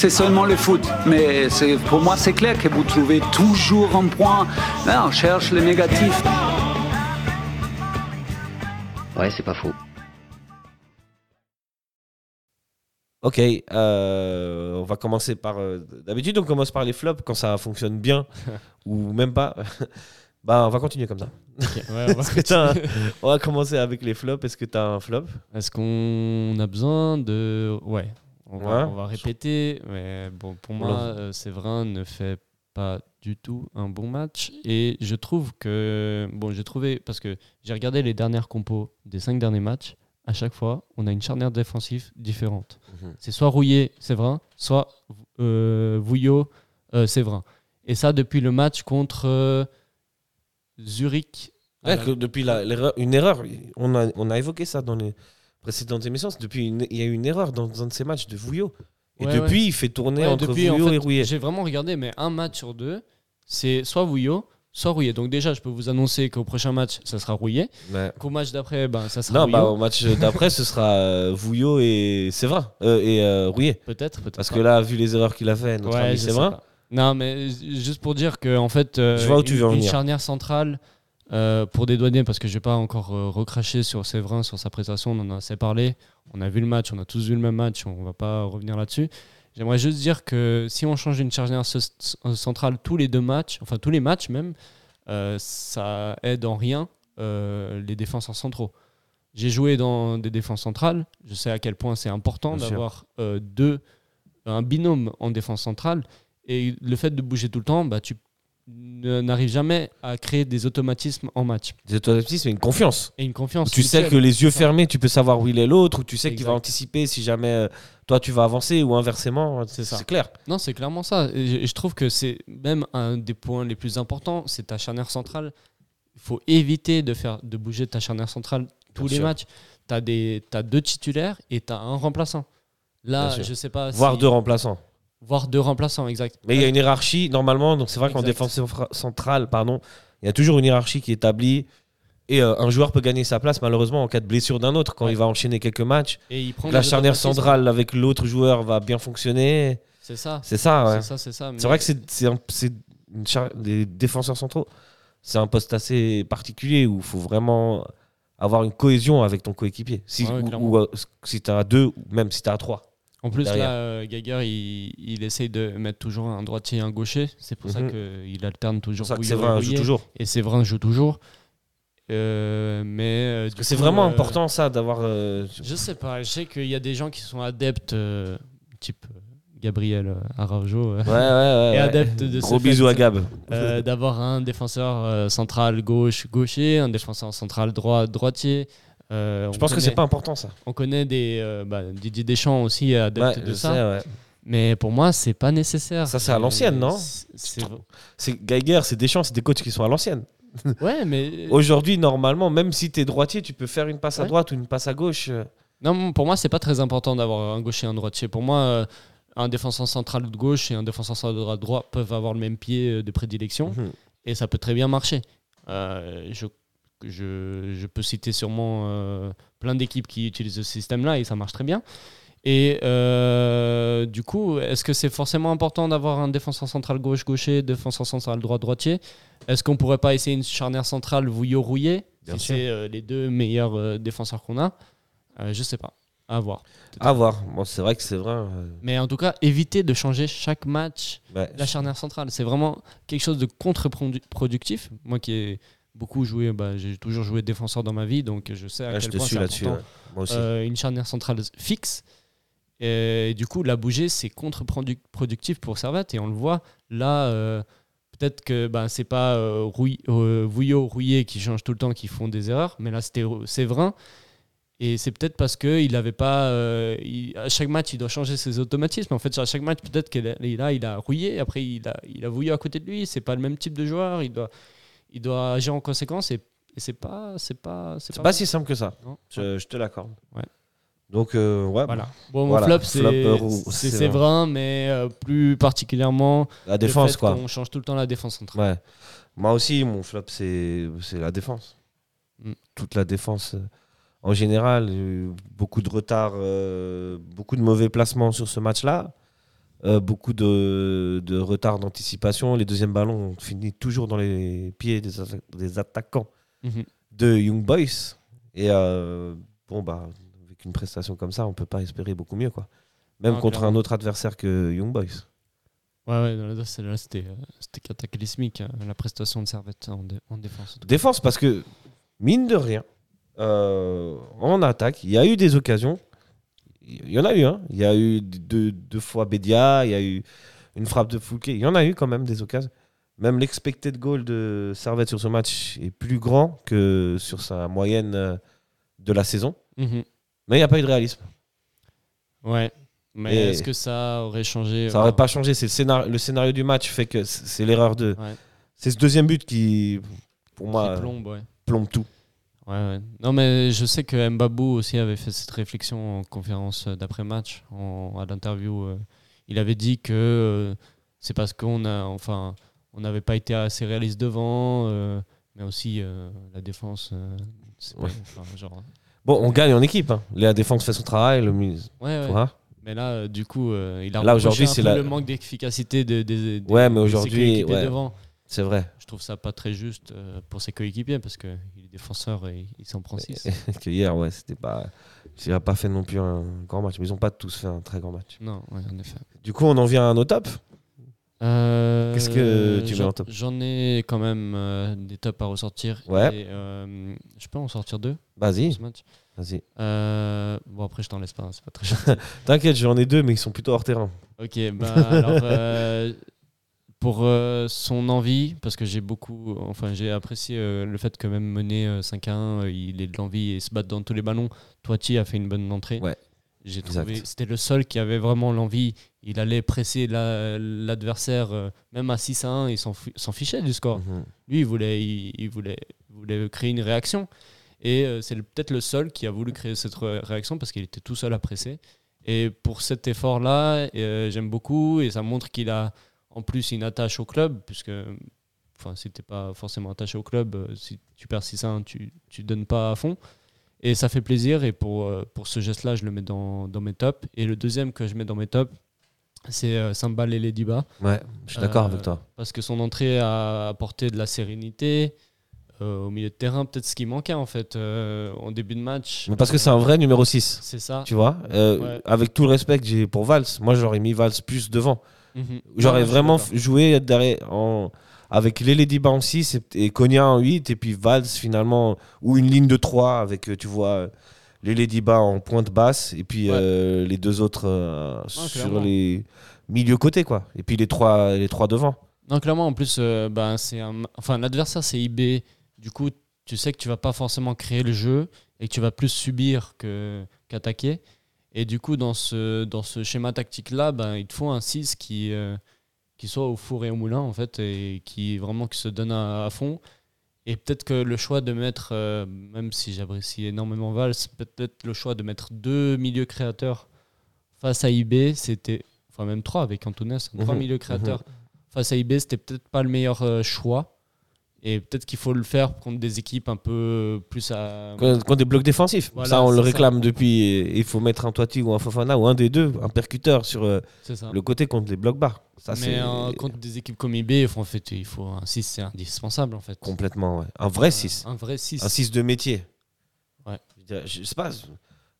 C'est seulement le foot. Mais c'est- pour moi, c'est clair que vous trouvez toujours un point. Là, on cherche le négatif. Ouais, c'est pas faux. Ok, euh, on va commencer par. euh, D'habitude, on commence par les flops quand ça fonctionne bien ou même pas. bah, on va continuer comme ça. Ouais, on va que un- On va commencer avec les flops. Est-ce que tu as un flop? Est-ce qu'on a besoin de. Ouais. On va, Ouais. on va répéter, mais bon, pour moi, euh, Séverin ne fait pas du tout un bon match. Et je trouve que, bon, j'ai trouvé, parce que j'ai regardé les dernières compos des cinq derniers matchs, à chaque fois, on a une charnière défensive différente. Mhm. C'est soit Rouillé, Séverin, soit euh, Vouillot, euh, Séverin. Et ça depuis le match contre euh, Zurich. à Ouais, la- que depuis la- une erreur, on a, on a évoqué ça dans les précédentes émissions. c'est Depuis une- il y a eu une erreur dans un de ces matchs de Vouillot. Et Ouais, depuis, ouais. il fait tourner Ouais, entre depuis, en Vouillot fait, et Rouillet. J'ai vraiment regardé, mais un match sur deux, c'est soit Vouillot, soit Rouillet. Donc déjà, je peux vous annoncer qu'au prochain match, ça sera Rouillet. Qu'au match d'après, ben, ça sera Non, bah, au match d'après, ce sera euh, Vouillot et Séverin. Euh, et euh, Rouillet. Peut-être, peut-être. Parce pas. que là, vu les erreurs qu'il a fait, notre ami pas. Non, mais juste pour dire que en fait, euh, Je vois où tu une, veux charnière centrale euh, pour des douaniers, parce que je vais pas encore euh, recracher sur Séverin, sur sa prestation, on en a assez parlé. On a vu le match, on a tous vu le même match, on va pas revenir là-dessus. J'aimerais juste dire que si on change une charnière ce- centrale tous les deux matchs, enfin tous les matchs même, euh, ça aide en rien euh, les défenseurs centraux. J'ai joué dans des défenses centrales, je sais à quel point c'est important d'avoir euh, deux, un binôme en défense centrale. Et le fait de bouger tout le temps, bah, tu n- n'arrives jamais à créer des automatismes en match. des automatismes et une confiance. Et une confiance. tu sais que les yeux fermés, tu peux savoir où il est l'autre, ou tu sais qu'il va anticiper si jamais euh, toi tu vas avancer ou inversement. C'est ça. C'est clair. Non, c'est clairement ça. Et je, trouve que c'est même un des points les plus importants, c'est ta charnière centrale. Il faut éviter de, faire, de bouger ta charnière centrale tous Bien les sûr. matchs. Tu as, deux titulaires et tu as un remplaçant. Là, je sais pas. Voire si- deux remplaçants. Voire deux remplaçants, exact. Mais il y a une hiérarchie, normalement, donc c'est vrai qu'en défense centrale, pardon, il y a toujours une hiérarchie qui est établie. Et euh, un joueur peut gagner sa place, malheureusement, en cas de blessure d'un autre, quand Ouais. il va enchaîner quelques matchs. Et il prend La charnière centrale avec l'autre joueur va bien fonctionner. C'est ça. C'est ça, ouais. C'est ça, c'est ça. C'est vrai que c'est un- char- des défenseurs centraux. C'est un poste assez particulier où il faut vraiment avoir une cohésion avec ton coéquipier. Si, Ouais, ou- ou, euh, si tu as deux, ou même si tu as trois. En plus, derrière. là, euh, Geiger, il, il essaye de mettre toujours un droitier et un gaucher. C'est pour ça Mhm. qu'il alterne C'est toujours. pour ça que c'est et vrai, joue toujours. Et Séverin joue toujours. Euh, mais euh, c'est vraiment euh, important ça d'avoir. euh, Je sais pas. Je sais qu'il y a des gens qui sont adeptes, euh, type Gabriel Araujo, Ouais, ouais, ouais. et ouais. adepte de Gros ce bisous fait, à Gab. euh, d'avoir un défenseur euh, central gauche gaucher, un défenseur central droit droitier. Euh, Je pense que c'est pas important ça. On connaît des euh, bah, Didier Deschamps aussi adepte Ouais, de ça. sais, ouais. Mais pour moi, c'est pas nécessaire. Ça, c'est à l'ancienne, non C'est- Geiger, c'est Deschamps, c'est des coachs qui sont à l'ancienne. Ouais, mais Aujourd'hui, normalement, même si tu es droitier, tu peux faire une passe à droite ou une passe à gauche. euh. non, pour moi, c'est pas très important d'avoir un gaucher et un droitier. Pour moi, un défenseur central de gauche et un défenseur central de droite droit peuvent avoir le même pied de prédilection Mhm. et ça peut très bien marcher. Euh, je, je, je peux citer sûrement euh, plein d'équipes qui utilisent ce système-là et ça marche très bien. Et euh, du coup, est-ce que c'est forcément important d'avoir un défenseur central gauche-gaucher, défenseur central droit-droitier? Est-ce qu'on pourrait pas essayer une charnière centrale Vouillot-Rouillet si c'est euh, les deux meilleurs défenseurs qu'on a? Je sais pas. À voir. À voir. Bon, c'est vrai que c'est vrai. Mais en tout cas, éviter de changer chaque match ouais. la charnière centrale. C'est vraiment quelque chose de contre-productif. Moi qui ai beaucoup joué, bah, j'ai toujours joué défenseur dans ma vie, donc je sais à je quel point c'est important. ouais. Moi aussi. Euh, une charnière centrale fixe. Et du coup, la bouger, c'est contre-productif pour Servette. Et on le voit là. euh, Peut-être que bah, c'est pas euh, Rouy- euh, Vouillot, Rouillet qui changent tout le temps, qui font des erreurs, mais là c'était Séverin. Et c'est peut-être parce qu'il n'avait pas. il- à chaque match, il doit changer ses automatismes. En fait, à chaque match, peut-être qu'il a, il a, il a Rouillé, après il a, il a Vouillot à côté de lui. C'est pas le même type de joueur. Il doit, il doit agir en conséquence. Et, et c'est pas. C'est pas, c'est pas si simple que ça. Je, je te l'accorde. Ouais. Donc, euh, ouais, Voilà. Bon, mon Voilà. flop, c'est c'est Séverin, mais euh, plus particulièrement la défense, quoi. qu'on change tout le temps la défense centrale. Ouais. Moi aussi, mon flop, c'est c'est la défense. Mm. Toute la défense. euh, En général, beaucoup de retard, euh, beaucoup de mauvais placements sur ce match-là. Euh, beaucoup de, de retard d'anticipation. Les deuxièmes ballons ont fini toujours dans les pieds des, atta- des attaquants Mhm. de Young Boys. Et euh, bon, bah, avec une prestation comme ça, on peut pas espérer beaucoup mieux. Quoi. Même Non, contre clairement. un autre adversaire que Young Boys. Ouais, ouais, c'était euh, c'était cataclysmique, euh, la prestation de Servette en, dé- en défense. en. Défense, parce que, mine de rien, euh, en attaque, il y a eu des occasions. Il y en a eu, hein. Il y a eu deux, deux fois Bédia, il y a eu une frappe de Fouquet. Il y en a eu quand même des occasions. Même l'expected goal de Servette sur ce match est plus grand que sur sa moyenne euh, de la saison. Mhm. Mais il n'y a pas eu de réalisme. Ouais. Mais est-ce que ça aurait changé Ça n'aurait pas changé. C'est le scénario, le scénario du match fait que c'est c'est l'erreur de. Ouais. C'est ce deuxième but qui, pour Qui moi, plombe, ouais. plombe tout. Ouais, ouais. Non, mais je sais que Mbabou aussi avait fait cette réflexion en conférence d'après-match, en- à l'interview. euh, il avait dit que euh, c'est parce qu'on a, enfin, on n'avait pas été assez réaliste devant, euh, mais aussi euh, la défense. euh, pas- enfin, genre, Bon, on gagne en équipe. hein. La défense fait son travail. Le milieu- ouais, ouais. Mais là, euh, du coup, euh, il a Là, aujourd'hui, c'est la- le manque d'efficacité de, des- des- Ouais, mais aujourd'hui, devant. C'est vrai. Je trouve ça pas très juste euh, pour ses coéquipiers parce qu'il est défenseur et il s'en prend 6. que hier, ouais, c'était pas. Il n'a pas fait non plus un grand match. Mais ils n'ont pas tous fait un très grand match. Non, ouais, en effet. Du coup, on en vient à nos tops? Euh, Qu'est-ce que tu mets en top? J'en ai quand même euh, des tops à ressortir. Ouais. Et, euh, je peux en sortir deux Vas-y, vas-y. Bon, après, je t'en laisse pas, hein, c'est pas très. T'inquiète, j'en ai deux, mais ils sont plutôt hors terrain. ok, bah alors, pour euh, son envie, parce que j'ai beaucoup, enfin, j'ai apprécié euh, le fait que même mené euh, 5 à 1, euh, il ait de l'envie et se battre dans tous les ballons. Toiti a fait une bonne entrée. Ouais. J'ai trouvé, c'était le seul qui avait vraiment l'envie. Il allait presser la- l'adversaire, même à 6 à 1, il s'en fi- s'en fichait du score. Mhm. Lui, il voulait, il, il voulait, il voulait créer une réaction. Et c'est peut-être le seul qui a voulu créer cette ré- réaction parce qu'il était tout seul à presser. Et pour cet effort-là, j'aime beaucoup. Et ça montre qu'il a en plus une attache au club. Puisque, enfin, si tu pas forcément attaché au club, euh, si tu perds 6 à 1, tu ne donnes pas à fond. Et ça fait plaisir. Et pour, euh, pour ce geste-là, je le mets dans, dans mes tops. Et le deuxième que je mets dans mes tops, c'est euh, Samba Lele Diba Ouais, je suis d'accord Euh, avec toi. parce que son entrée a apporté de la sérénité euh, au milieu de terrain, peut-être ce qui manquait en fait euh, en début de match. Mais parce que c'est un vrai numéro 6. C'est ça. Tu vois Ouais. Avec tout le respect que j'ai pour Valls, moi j'aurais mis Valls plus devant. Mhm. J'aurais vraiment joué derrière, en, avec Diba en 6 et, Konya en 8 et puis Valls finalement, ou une ligne de 3 avec, euh, tu vois, euh, Lele Diba en pointe basse et puis Ouais. euh, les deux autres euh, sur clairement. les milieux côtés quoi. Et puis les trois, les trois devant. Non, clairement, en plus, euh, ben, c'est un... enfin, l'adversaire c'est IB. Du coup, tu sais que tu vas pas forcément créer le jeu et que tu vas plus subir que- qu'attaquer. Et du coup, dans ce, dans ce schéma tactique-là, ben, il te faut un 6 qui, euh, qui soit au four et au moulin, en fait, et qui vraiment qui se donne à, à fond. Et peut-être que le choix de mettre, euh, même si j'apprécie énormément Valls, peut-être le choix de mettre deux milieux créateurs face à IB, c'était, enfin même trois avec Antunes, trois Mhm, milieux créateurs face à IB, c'était peut-être pas le meilleur euh, choix. Et peut-être qu'il faut le faire contre des équipes un peu plus à. Quand des blocs défensifs. Voilà, ça, on le réclame depuis. Il faut mettre un Toiti ou un Fofana ou un des deux, un percuteur sur euh, le côté contre les blocs bas. Ça, Mais euh, contre des équipes comme IB, en fait, il faut un 6, c'est indispensable en fait. complètement. ouais. Un vrai Euh, 6. Un vrai 6. Un 6 de métier. Ouais. Je, sais pas.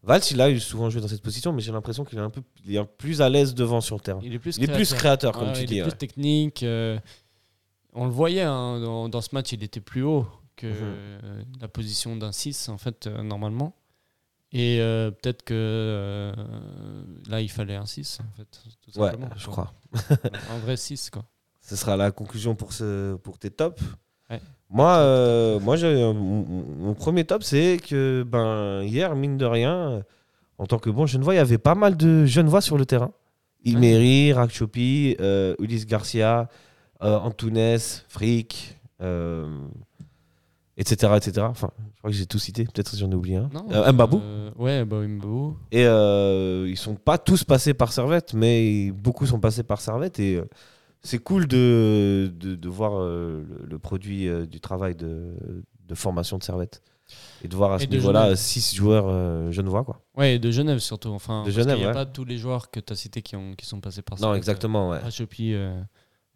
Valls, il a souvent joué dans cette position, mais j'ai l'impression qu'il est un peu il est plus à l'aise devant sur le terrain. Il est plus Il est plus créateur, comme Ouais, tu il dis. est ouais. plus technique. euh, on le voyait hein, dans, dans ce match, il était plus haut que Mhm. la position d'un 6 en fait euh, normalement. Et euh, peut-être que euh, là il fallait un 6 en fait. tout Ouais, simplement, je crois. un vrai 6 quoi. Ce sera la conclusion pour, ce, pour tes tops. Ouais. Moi, euh, moi mon, mon premier top, c'est que ben, hier, mine de rien, en tant que bon Genevois, il y avait pas mal de Genevois sur le terrain. Ilmeri, Rakchopi, Ulysse Garcia, euh, Antunes, Frick, euh, etc., etc. Enfin, je crois que j'ai tout cité. Peut-être que j'en ai oublié un. Non, Euh, Mbabou. euh, ouais, bah, Mbabou. Et ils sont pas tous passés par Servette, mais beaucoup sont passés par Servette. Et c'est cool de, de, de voir le, le produit du travail de, de formation de Servette. Et de voir à ce niveau-là Genève. 6 joueurs euh, genevois. Quoi. Ouais, de Genève surtout. Enfin, De parce Genève, qu'il n'y a ouais. pas tous les joueurs que tu as cités qui, ont, qui sont passés par Non, Servette. exactement. Ouais. Euh,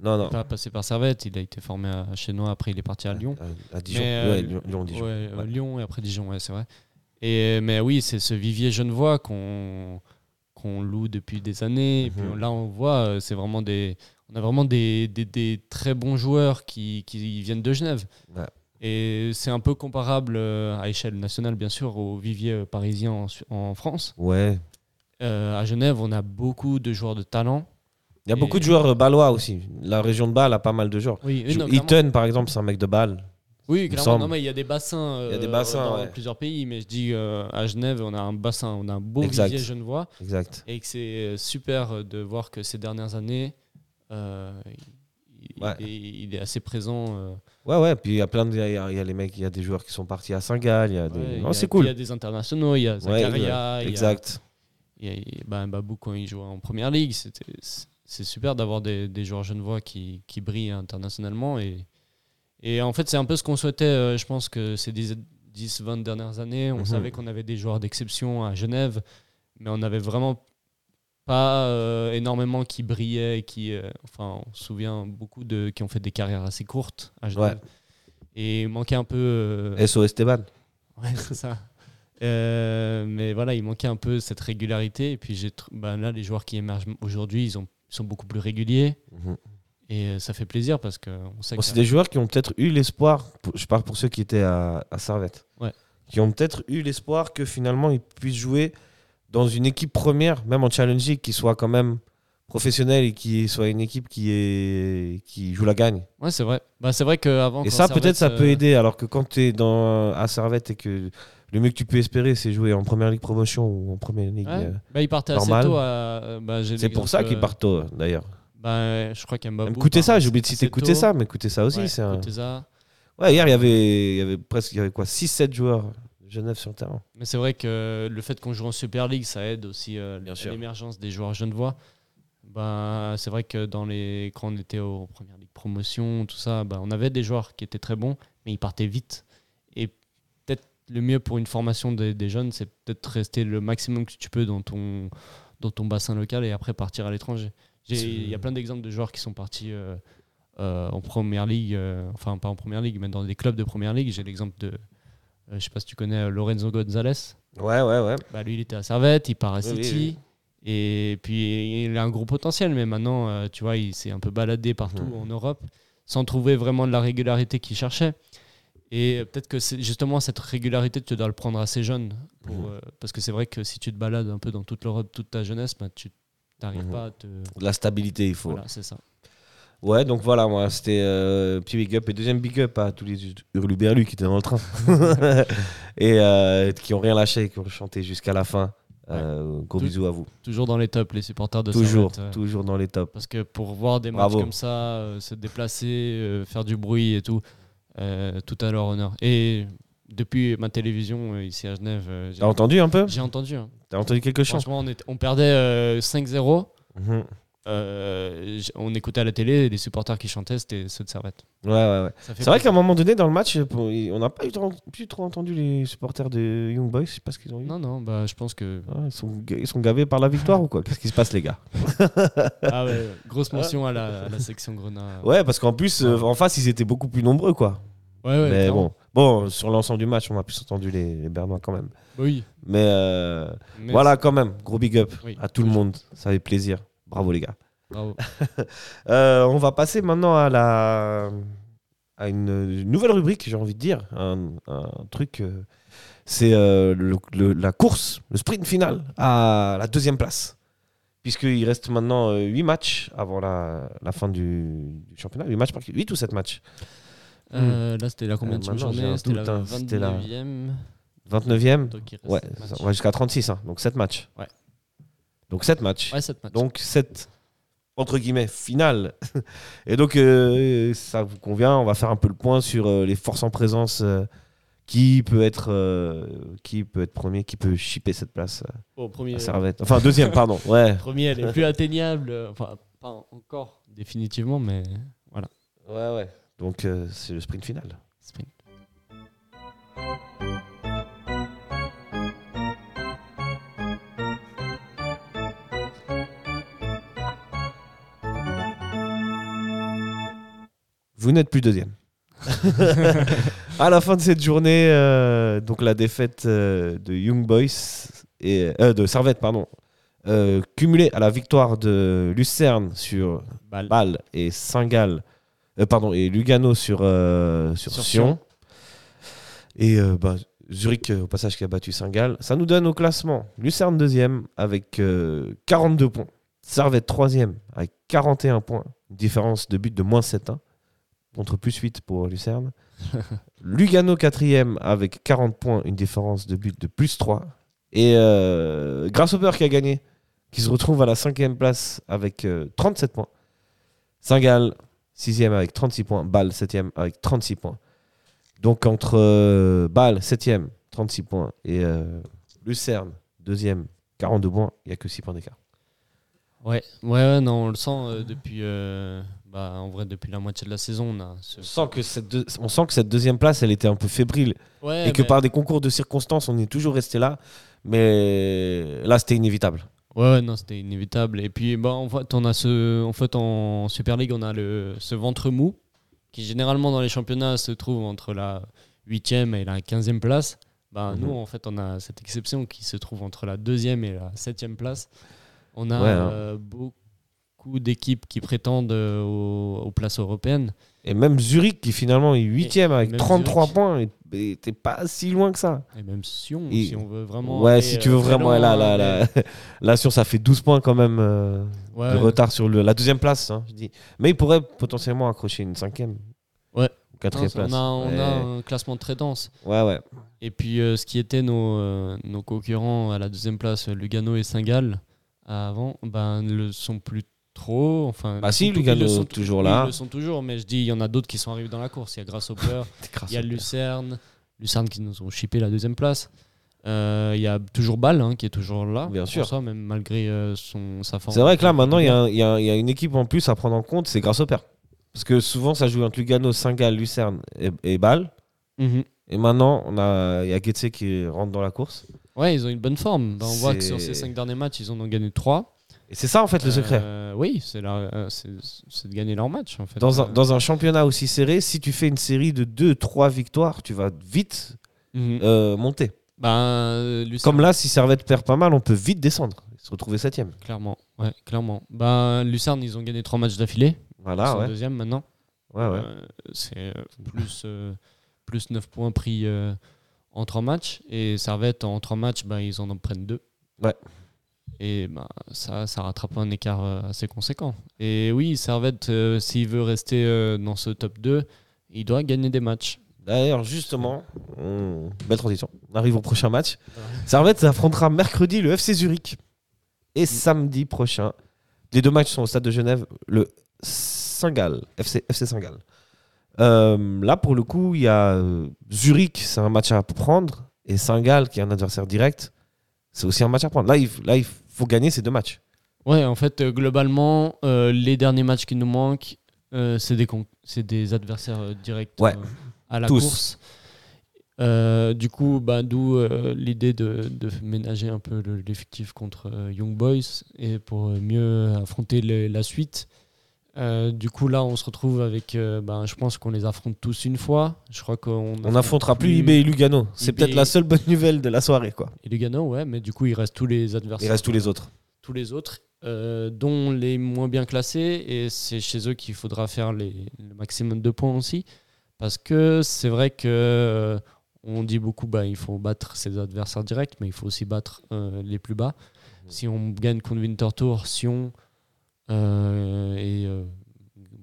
Non, non. pas passé par Servette, il a été formé à Chenois, après il est parti à Lyon. À, à Dijon. Mais, euh, Ouais, Lyon, Lyon, Dijon. Ouais, euh, Ouais. Lyon et après Dijon, ouais, c'est vrai. Et, mais oui, c'est ce vivier genevois qu'on qu'on loue depuis des années. Et puis Mhm. là, on voit, euh, c'est vraiment des, on a vraiment des, des, des très bons joueurs qui, qui viennent de Genève. Et c'est un peu comparable euh, à échelle nationale, bien sûr, au vivier euh, parisien en, France. Ouais. Euh, à Genève, on a beaucoup de joueurs de talent. Il y a Et- beaucoup de joueurs euh, balois aussi. La région de Bâle a pas mal de joueurs. Oui, non, par exemple, c'est un mec de Bâle. Oui, me clairement. semble. Non, mais il y a des bassins, Il y a des euh, bassins, dans ouais. plusieurs pays, mais je dis euh, à Genève, on a un bassin, on a un beau Exact. vivier genevois, Exact. et que c'est euh, super de voir que ces dernières années, euh, il, Ouais. est, il est assez présent. euh, Ouais, ouais. Puis il y a plein de. Il y a, il y a les mecs, il y a des joueurs qui sont partis à Saint-Gall. Il y a des. ouais, c'est puis Il y cool. a des internationaux, il y a Zakaria, il y a- exact. il y a, il y a- ben, Babou quand il jouait en première ligue. c'était- C'est super d'avoir des, des joueurs genevois qui, qui brillent internationalement. Et, et en fait, c'est un peu ce qu'on souhaitait. euh, je pense que ces 10-20 dernières années, on Mhm. savait qu'on avait des joueurs d'exception à Genève, mais on n'avait vraiment pas euh, énormément qui brillaient. Qui, euh, enfin, on se souvient beaucoup de qui ont fait des carrières assez courtes à Genève. Et il manquait un peu. SO Esteban. Ouais, c'est ça. Euh, mais voilà, il manquait un peu cette régularité. Et puis j'ai bah, là, les joueurs qui émergent aujourd'hui, ils, ont, sont beaucoup plus réguliers. Mhm. Et euh, ça fait plaisir parce qu'on sait Bon, que. c'est des joueurs qui ont peut-être eu l'espoir, je parle pour ceux qui étaient à, à Servette, Ouais. qui ont peut-être eu l'espoir que finalement ils puissent jouer dans une équipe première, même en Challenge League, qui soit quand même professionnelle et qui soit une équipe qui, est, qui joue la gagne. Ouais, c'est vrai. Bah, c'est vrai qu'avant. Et ça, peut-être, ça peut aider, alors que quand tu es dans, à Servette et que le mieux que tu peux espérer, c'est jouer en première ligue promotion ou en première ligue. euh, bah, il partait assez tôt. à- euh, bah, c'est pour ça qu'ils euh, partent tôt, d'ailleurs. Bah, je crois. Écoutez part ça, j'ai oublié de citer écoutez tôt. ça, mais écoutez ça aussi. Ouais, c'est un- ça. Ouais, hier, il y avait, il y avait presque il y avait quoi 6-7 joueurs Genève sur le terrain. Mais c'est vrai que le fait qu'on joue en Super League, ça aide aussi euh, l'émergence des joueurs genevois. Bah, c'est vrai que dans les, quand on était aux premières ligues promotion, tout ça, bah, on avait des joueurs qui étaient très bons, mais ils partaient vite. Et peut-être le mieux pour une formation des, des jeunes, c'est peut-être rester le maximum que tu peux dans ton, dans ton bassin local et après partir à l'étranger. Il y a plein d'exemples de joueurs qui sont partis euh, euh, en première ligue, euh, enfin pas en première ligue, mais dans des clubs de première ligue. J'ai l'exemple de, je sais pas si tu connais Lorenzo Gonzalez. Ouais, ouais, ouais. Bah, lui, il était à Servette, il part à Oui, City. oui, Et puis, il a un gros potentiel, mais maintenant, euh, tu vois, il s'est un peu baladé partout en Europe sans trouver vraiment de la régularité qu'il cherchait. Et peut-être que c'est justement cette régularité, tu dois le prendre assez jeune. Pour, Mhm. euh, parce que c'est vrai que si tu te balades un peu dans toute l'Europe, toute ta jeunesse, bah, tu n'arrives Mhm. pas à te. De la stabilité, il faut. Voilà, c'est ça. Ouais, donc voilà, moi, c'était euh, petit big up et deuxième big up à tous les hurluberlus qui étaient dans le train et euh, qui ont rien lâché, qui ont chanté jusqu'à la fin. Euh, Gros bisous à vous. Toujours dans les tops, les supporters de Toujours, Servette, toujours dans les tops. Parce que pour voir des Bravo. matchs comme ça, euh, se déplacer, euh, faire du bruit et tout, tout à leur honneur. Et depuis ma télévision ici à Genève, j'ai- T'as entendu un peu? J'ai entendu. hein. T'as entendu quelque chose? Franchement, on, est- on perdait euh, 5-0. Mhm. Euh, on écoutait à la télé les supporters qui chantaient, c'était ceux de Servette. Ouais, ouais, ouais. C'est vrai qu'à un moment donné dans le match, on n'a pas eu trop, plus trop entendu les supporters de Young Boys. Je sais pas ce qu'ils ont eu. Non, non, bah, je pense que. Ah, ils, sont, ils sont gavés par la victoire ou quoi? Qu'est-ce qui se passe, les gars? Ah ouais, grosse mention à la, à la section Grenat. Ouais, parce qu'en plus, euh, en face, ils étaient beaucoup plus nombreux, quoi. ouais, ouais, Mais bon, bon, sur l'ensemble du match, on a plus entendu les, les Bernois quand même. Oui. Mais, euh, mais voilà, quand même, gros big up Oui, à tout le monde. Ça fait plaisir. Bravo, les gars. Bravo. Euh, on va passer maintenant à la à une, nouvelle rubrique, j'ai envie de dire, un, un truc. euh, c'est euh, le- le- la course, le sprint final à la deuxième place. Puisqu'il reste maintenant 8 matchs avant la, la fin du, du championnat. 8 matchs par 8 ou 7 matchs? Euh, là, c'était la combien Euh, de j'ai journée? C'était la hein. C'était la- 29e. 29e Donc, il reste Ouais, ça- matchs. ouais, jusqu'à 36, hein, donc 7 matchs. Ouais. Donc 7 matchs. Ouais, 7 matchs. Donc cette entre guillemets finale. Et donc euh, ça vous convient, on va faire un peu le point sur euh, les forces en présence. euh, qui peut être euh, qui peut être premier, qui peut chipper cette place euh, Au premier, à Servette. Enfin deuxième, pardon. Ouais. premier, elle est plus atteignable. Enfin, pas encore définitivement, mais voilà. Ouais ouais. Donc euh, c'est le sprint final. Sprint. Vous n'êtes plus deuxième. à la fin de cette journée, euh, donc la défaite euh, de Young Boys et euh, de Servette, pardon, cumulée à la victoire de Lucerne sur. Bâle et Saint-Gall, pardon, et Lugano sur, sur, Sur Sion. Sion. Et bah, Zurich, au passage, qui a battu Saint-Gall. Ça nous donne au classement Lucerne deuxième avec euh, 42 points. Servette troisième avec 41 points. Différence de but de moins 7-1 contre plus 8 pour Lucerne. Lugano quatrième avec 40 points. Une différence de but de plus 3. Et euh, Grasshopper qui a gagné, qui se retrouve à la cinquième place avec euh, 37 points. Saint-Gall, sixième avec 36 points. Bâle, septième avec 36 points. Donc entre euh, Bâle, 7e, 36 points, et euh, Lucerne, 2e, 42 points, il n'y a que 6 points d'écart. Ouais, ouais, ouais, non, on le sent euh, depuis, euh, bah, en vrai, depuis la moitié de la saison. On, a ce- On sent, que cette deux- on sent que cette deuxième place, elle était un peu fébrile, Ouais, et que par des concours de circonstances, on est toujours resté là, mais là, c'était inévitable. Ouais, non, c'était inévitable. Et puis, bah, en fait, on a ce, en fait, en Super League, on a le, ce ventre mou qui généralement dans les championnats se trouve entre la 8e et la 15e place. Bah, Mhm. Nous, en fait, on a cette exception qui se trouve entre la 2e et la 7e place. On a Ouais, hein. euh, beaucoup d'équipes qui prétendent euh, aux, aux places européennes. Et même Zurich, qui finalement est 8e avec même 33 Zurich. points, n'était pas si loin que ça. Et même Sion, Et- si on veut vraiment. ouais, aller, si tu euh, veux très vraiment, loin, là, là, là, là, sur ça fait 12 points quand même euh, Ouais, de retard sur le, la deuxième place, hein, je dis. Mais il pourrait potentiellement accrocher une cinquième. Ouais. Ou quatrième non, place. on a, on Ouais. a un classement très dense. Ouais, ouais. Et puis, euh, ce qui était nos, euh, nos concurrents à la deuxième place, euh, Lugano et Saint-Gall, avant, ben, ne le sont plus trop. Enfin, Bah si, Lugano sont toujours là. Ils le sont toujours, mais je dis, il y en a d'autres qui sont arrivés dans la course. Il y a Grasshopper, il y a Lucerne, Lucerne qui nous ont chippé la deuxième place. Euh, Il y a toujours Bâle hein, qui est toujours là. Bien sûr. Ça, même malgré euh, son, sa forme. C'est vrai que là, maintenant, il y, a il y il y une équipe en plus à prendre en compte, c'est Grasshopper. Parce que souvent, ça joue entre Lugano, Saint-Gall, Lucerne et, et Bâle. Mhm. Et maintenant, on a, il y a Getse qui rentre dans la course. Ouais, ils ont une bonne forme. Ben, on voit que sur ces cinq derniers matchs, ils en ont gagné trois. Et c'est ça, en fait, le secret. Euh, oui, c'est la- euh, c'est de gagner leur match. En fait. Dans un, Euh, dans un championnat aussi serré, si tu fais une série de 2-3 victoires, tu vas vite mhm. euh, monter. Ben, Comme là, si Servette perd pas mal, on peut vite descendre se retrouver septième. Clairement, ouais, clairement. Ben, Lucerne, ils ont gagné trois matchs d'affilée. ils Voilà, sont ouais. deuxième maintenant. ouais, ouais. Euh, c'est plus, plus 9 points pris en trois matchs. Et Servette, en trois matchs, ben, ils en en prennent deux. Ouais. Et ben, ça, ça rattrape un écart euh, assez conséquent. Et oui, Servette, euh, s'il veut rester euh, dans ce top 2, il doit gagner des matchs. D'ailleurs, justement, on- belle transition. On arrive au prochain match. Servette affrontera mercredi le FC Zurich. Et samedi prochain, les deux matchs sont au stade de Genève, le Saint-Gall, FC, FC Saint-Gall. Euh, là, pour le coup, il y a Zurich, c'est un match à prendre. Et Saint-Gall, qui est un adversaire direct, c'est aussi un match à prendre. Là, il, là, il faut gagner ces deux matchs. Ouais, en fait, euh, globalement, euh, les derniers matchs qui nous manquent, euh, c'est des, des adversaires euh, directs Ouais. à la Tous. course. Du coup, bah, d'où l'idée de, de ménager un peu le- l'effectif contre Young Boys et pour mieux affronter le- la suite. Euh, du coup, là, on se retrouve avec. euh, ben, je pense qu'on les affronte tous une fois. Je crois qu'on On n'affrontera plus IB et Lugano. C'est peut-être la seule bonne nouvelle de la soirée. quoi. Et Lugano, ouais, mais du coup, il reste tous les adversaires. Il reste tous les autres. tous les autres, euh, dont les moins bien classés, et c'est chez eux qu'il faudra faire les, le maximum de points aussi, parce que c'est vrai que on dit beaucoup, bah, il faut battre ses adversaires directs, mais il faut aussi battre les plus bas. Si on gagne contre Winterthur, Sion, euh, et euh,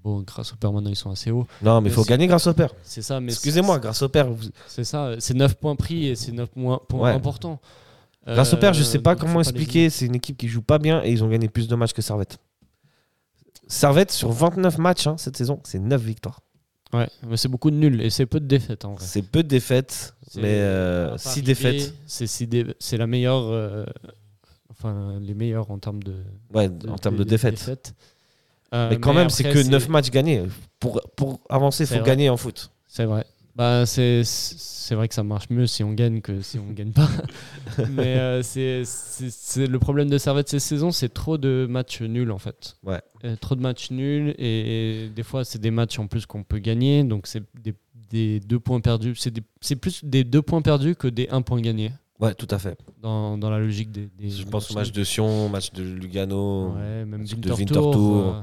bon, grâce au père maintenant ils sont assez hauts, Non, mais il faut gagner grâce au père. c'est ça. Mais Excusez-moi, grâce au père. vous- c'est ça, c'est 9 points pris et c'est 9 points, Ouais. importants. Grâce au père, je Euh, sais pas faut comment expliquer. C'est une équipe qui joue pas bien et ils ont gagné plus de matchs que Servette. Servette, sur 29 matchs hein, cette saison, c'est 9 victoires. Ouais, mais c'est beaucoup de nuls et c'est peu de défaites en vrai. C'est peu de défaites, mais à part 6 arriver, défaites. C'est la meilleure, euh, enfin les meilleures en termes de, Ouais, de- en termes de défaites. défaites. Euh, Mais quand même, c'est que 9 matchs gagnés. Pour, pour avancer, il faut vrai. gagner en foot. C'est vrai. Bah, c'est c'est vrai que ça marche mieux si on gagne que si on gagne pas. Mais euh, c'est le problème de Servette cette saison, c'est trop de matchs nuls en fait. Ouais. Euh, trop de matchs nuls et, et des fois c'est des matchs en plus qu'on peut gagner, donc c'est des, des deux points perdus. C'est plus des deux points perdus que des un point gagnés Ouais, tout à fait. dans, dans la logique des. des Je pense au match de Sion, match de Lugano. Ouais, même match de Winterthur. Euh,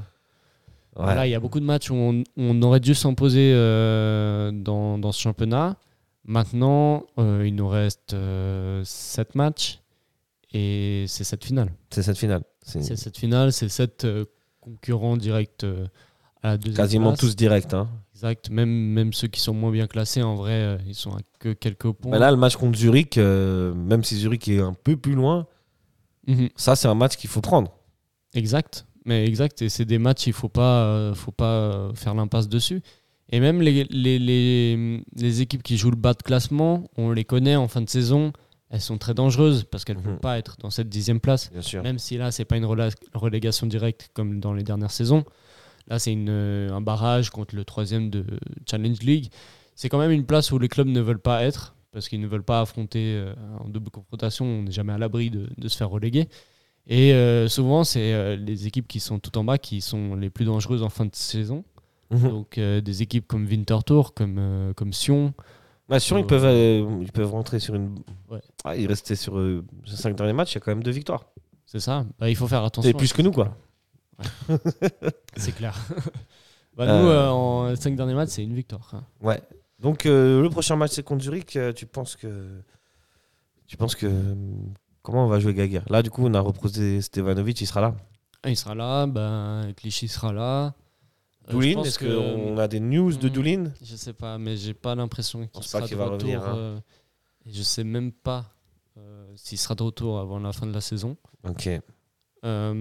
Ouais. Voilà, il y a beaucoup de matchs où on, on aurait dû s'imposer euh, dans, dans ce championnat. Maintenant, euh, il nous reste 7 matchs et c'est cette finale. C'est cette finale. C'est cette finale, c'est 7 concurrents directs euh, à la deuxième quasiment place. tous directs. Hein. Exact, même, même ceux qui sont moins bien classés, en vrai, euh, ils sont à que quelques points. Mais là, le match contre Zurich, euh, même si Zurich est un peu plus loin, Mhm. ça, c'est un match qu'il faut prendre. Exact, mais exact, et c'est des matchs, il faut pas, euh, faut pas euh, faire l'impasse dessus. Et même les, les, les, les équipes qui jouent le bas de classement, on les connaît en fin de saison, elles sont très dangereuses parce qu'elles ne Mhm. vont pas être dans cette dixième place. Bien sûr. Même si là, c'est pas une relégation directe comme dans les dernières saisons. Là, c'est une, un barrage contre le troisième de Challenge League. C'est quand même une place où les clubs ne veulent pas être parce qu'ils ne veulent pas affronter euh, en double confrontation. On n'est jamais à l'abri de, de se faire reléguer. Et euh, souvent, c'est euh, les équipes qui sont tout en bas qui sont les plus dangereuses en fin de saison. Mhm. Donc, euh, des équipes comme Winterthur, comme, comme Sion. Bah, sûr, ils peuvent, ils peuvent rentrer sur une. Ouais. Ah, ils restaient sur ces cinq derniers matchs, il y a quand même deux victoires. C'est ça. Bah, il faut faire attention. C'est plus que nous, quoi. C'est clair. bah. Nous, en cinq derniers matchs, c'est une victoire. hein. Ouais. Donc euh, le prochain match c'est contre Zurich. euh, tu penses que tu penses que comment on va jouer Gaguerre Là du coup on a reposé Stevanovic, il sera là. Ah, Il sera là, ben, Clichy sera là. Euh, Doulin, est-ce que- qu'on a des news de Hmm. Doulin? Je sais pas, mais j'ai pas l'impression qu'il pas sera de va retour. revenir, hein. euh, et je sais même pas euh, s'il sera de retour avant la fin de la saison. Ok. Euh,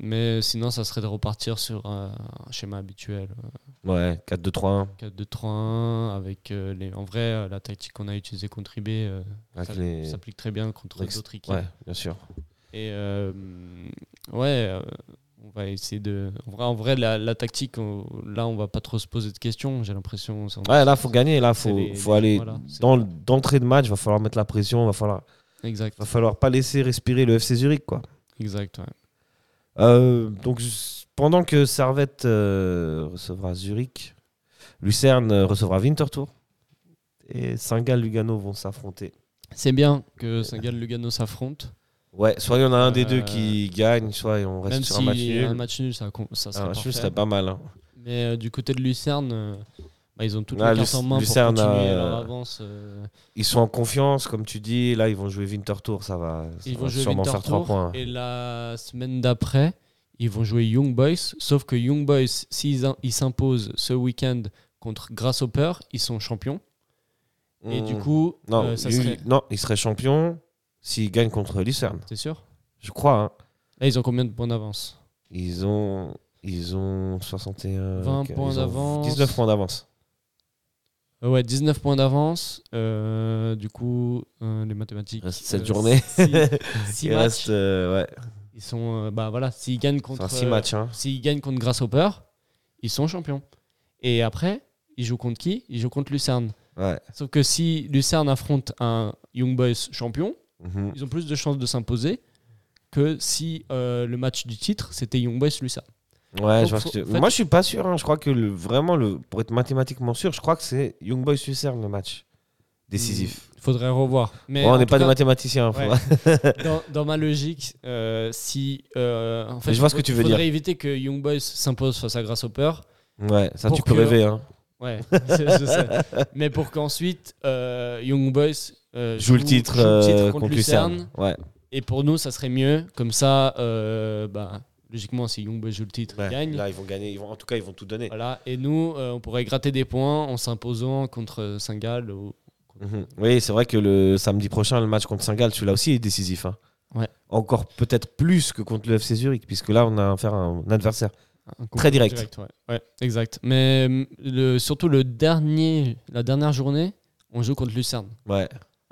mais sinon, ça serait de repartir sur euh, un schéma habituel. Ouais, 4-2-3-1 4-2-3-1 avec euh, les. En vrai, euh, la tactique qu'on a utilisée contre IB euh, ça les. s'applique très bien contre avec- d'autres équipes. Ouais, bien sûr. Et euh, ouais, euh, on va essayer de. En vrai, en vrai la, la tactique, on- là, on va pas trop se poser de questions. J'ai l'impression. Ouais, là faut gagner, là faut, les- faut les- aller voilà, dans d'entrée de match, va falloir mettre la pression, va falloir Exact. va falloir pas laisser respirer le FC Zurich quoi. Exact. Ouais. Euh, donc pendant que Servette euh, recevra Zurich, Lucerne euh, recevra Winterthur et Saint-Gall Lugano vont s'affronter. C'est bien que Saint-Gall Lugano s'affrontent. Ouais, soit il y en a un des deux qui gagne, soit on reste Même sur si un match nul. un match nul, ça, Un serait match nul parfait. serait pas mal. hein. Mais du côté de Lucerne, bah, ils ont toutes Ah, les cartes en main Lucerne pour continuer leur avance. euh, Ils sont en confiance, comme tu dis. Là, ils vont jouer Winterthur, ça va, ça ils va vont jouer sûrement faire Winterthur 3 points. et la semaine d'après, ils vont jouer Young Boys. Sauf que Young Boys, s'ils s'imposent ce week-end contre Grasshopper, ils sont champions. Et Hmm. du coup, non, euh, ça lui- serait. non, ils seraient champions s'ils gagnent contre Lucerne. T'es sûr? Je crois. hein. Là, ils ont combien de points d'avance? Ils ont, ils ont 61. 20 ok, points d'avance. 19 points d'avance. Euh, Ouais, 19 points d'avance. Euh, du coup, euh, les mathématiques. Il reste 7 euh, journées. six- six Il matchs. reste. ouais. Ils sont. bah voilà, s'ils gagnent contre. Enfin, 6 euh, matchs. Hein. S'ils gagnent contre Grasshopper, ils sont champions. Et après, ils jouent contre qui? Ils jouent contre Lucerne. Ouais. Sauf que si Lucerne affronte un Young Boys champion, Mhm. ils ont plus de chances de s'imposer que si le match du titre c'était Young Boys Lucerne. Ouais, Donc, je faut- que Moi, je suis pas sûr. hein. Je crois que le, vraiment, le, pour être mathématiquement sûr, je crois que c'est Young Boys Lucerne le match décisif. Il faudrait revoir. Mais Bon, on n'est pas des mathématiciens. hein, Ouais. dans, dans ma logique, euh, si euh, en fait, je vois ce que tu veux il faudrait dire. éviter que Young Boys s'impose face à Grasshopper. Ouais, ça, tu peux que- rêver. Hein. Ouais, je sais. Mais pour qu'ensuite euh, Young Boys euh, Joue le titre, joue le titre contre, contre Lucerne. Lucerne. Ouais. Et pour nous, ça serait mieux. Comme ça, bah, logiquement, si Young Boys joue le titre, Ouais. il gagne. Là, ils vont gagner. Ils vont, en tout cas, ils vont tout donner. Voilà. Et nous, euh, on pourrait gratter des points en s'imposant contre Saint-Gall. ou- Mhm. Oui, c'est vrai que le samedi prochain, le match contre Saint-Gall, celui-là aussi est décisif. hein. Ouais. Encore peut-être plus que contre le FC Zurich, puisque là, on a affaire à un adversaire. un Très direct. ouais. Ouais, exact. Mais le, surtout le dernier, la dernière journée, on joue contre Lucerne. Ouais.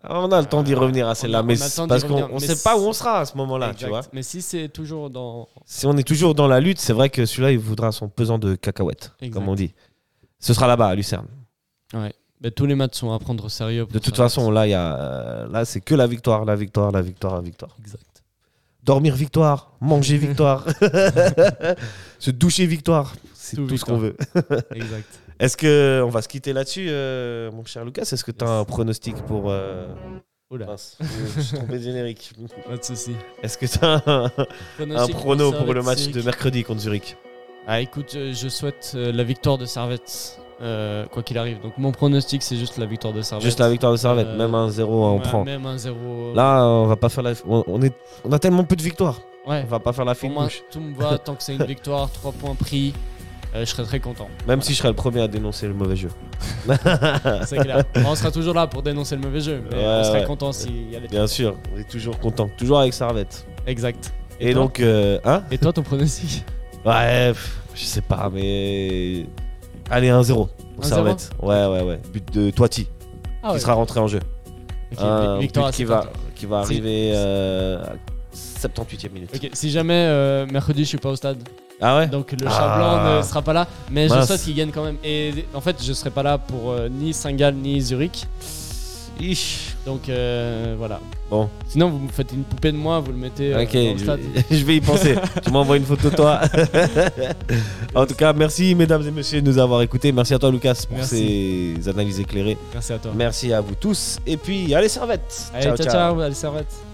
On a le temps d'y revenir à celle-là, mais parce qu'on ne mais sait pas où on sera à ce moment-là, tu vois. Mais si c'est toujours dans. Si on est toujours dans la lutte, c'est vrai que celui-là, il voudra son pesant de cacahuètes, Exact. comme on dit. Ce sera là-bas, à Lucerne. Ouais. Ben, tous les matchs sont à prendre au sérieux. De toute façon, là, y a, euh, là, c'est que la victoire, la victoire, la victoire, la victoire. Exact. Dormir victoire, manger victoire, se doucher victoire. C'est tout, Tout ce qu'on veut. exact. Est-ce que on va se quitter là-dessus, euh, mon cher Lucas? Est-ce que tu as un pronostic pour euh, Oula, mince, je suis trompé de générique. pas de soucis. Est-ce que tu as un, un Pronostic prono pour pour le match Zurich. de mercredi contre Zurich? Ah, écoute, je, je souhaite euh, la victoire de Servette euh, quoi qu'il arrive. Donc mon pronostic, c'est juste la victoire de Servette. Juste la victoire de Servette, Euh, même un 0 on Ouais, prend. Même un 0. Là, on va pas faire la. On, on est... on a tellement peu de victoires. ouais. On va pas faire la pour fine moi, tout me va. Tant que c'est une victoire, 3 points pris, euh, je serais très content. Même si je serais le premier à dénoncer le mauvais jeu. C'est clair. on sera toujours là pour dénoncer le mauvais jeu. Mais Ouais, on serait ouais. content s'il y a des Bien sûr, on est toujours content. Toujours avec Servette. Exact. Et, donc, euh, hein Et toi, ton pronostic Ouais, pff, je sais pas, mais. Allez, 1-0 pour 1-0? Servette. Ouais, ouais, ouais. But de Toiti, Ah qui ouais. sera rentré en jeu. Ok, Un victoire but à qui va, 70. qui va Si- arriver euh, à 78e minute. Ok, si jamais euh, mercredi je suis pas au stade, Ah ouais donc le Ah. chat blanc ne sera pas là, mais je Mince. souhaite qu'il gagne quand même. Et en fait, je serai pas là pour euh, ni Saint-Gall ni Zurich, Ich. donc euh, voilà. Bon, Sinon, vous me faites une poupée de moi, vous le mettez euh, ok, dans le stade. je, je vais y penser. tu m'envoies une photo de toi. en tout cas, merci mesdames et messieurs de nous avoir écoutés. Merci à toi Lucas pour Merci. ces analyses éclairées. Merci à toi. Merci à vous tous. Et puis, allez, servette. Allez, ciao, ciao, allez, servette.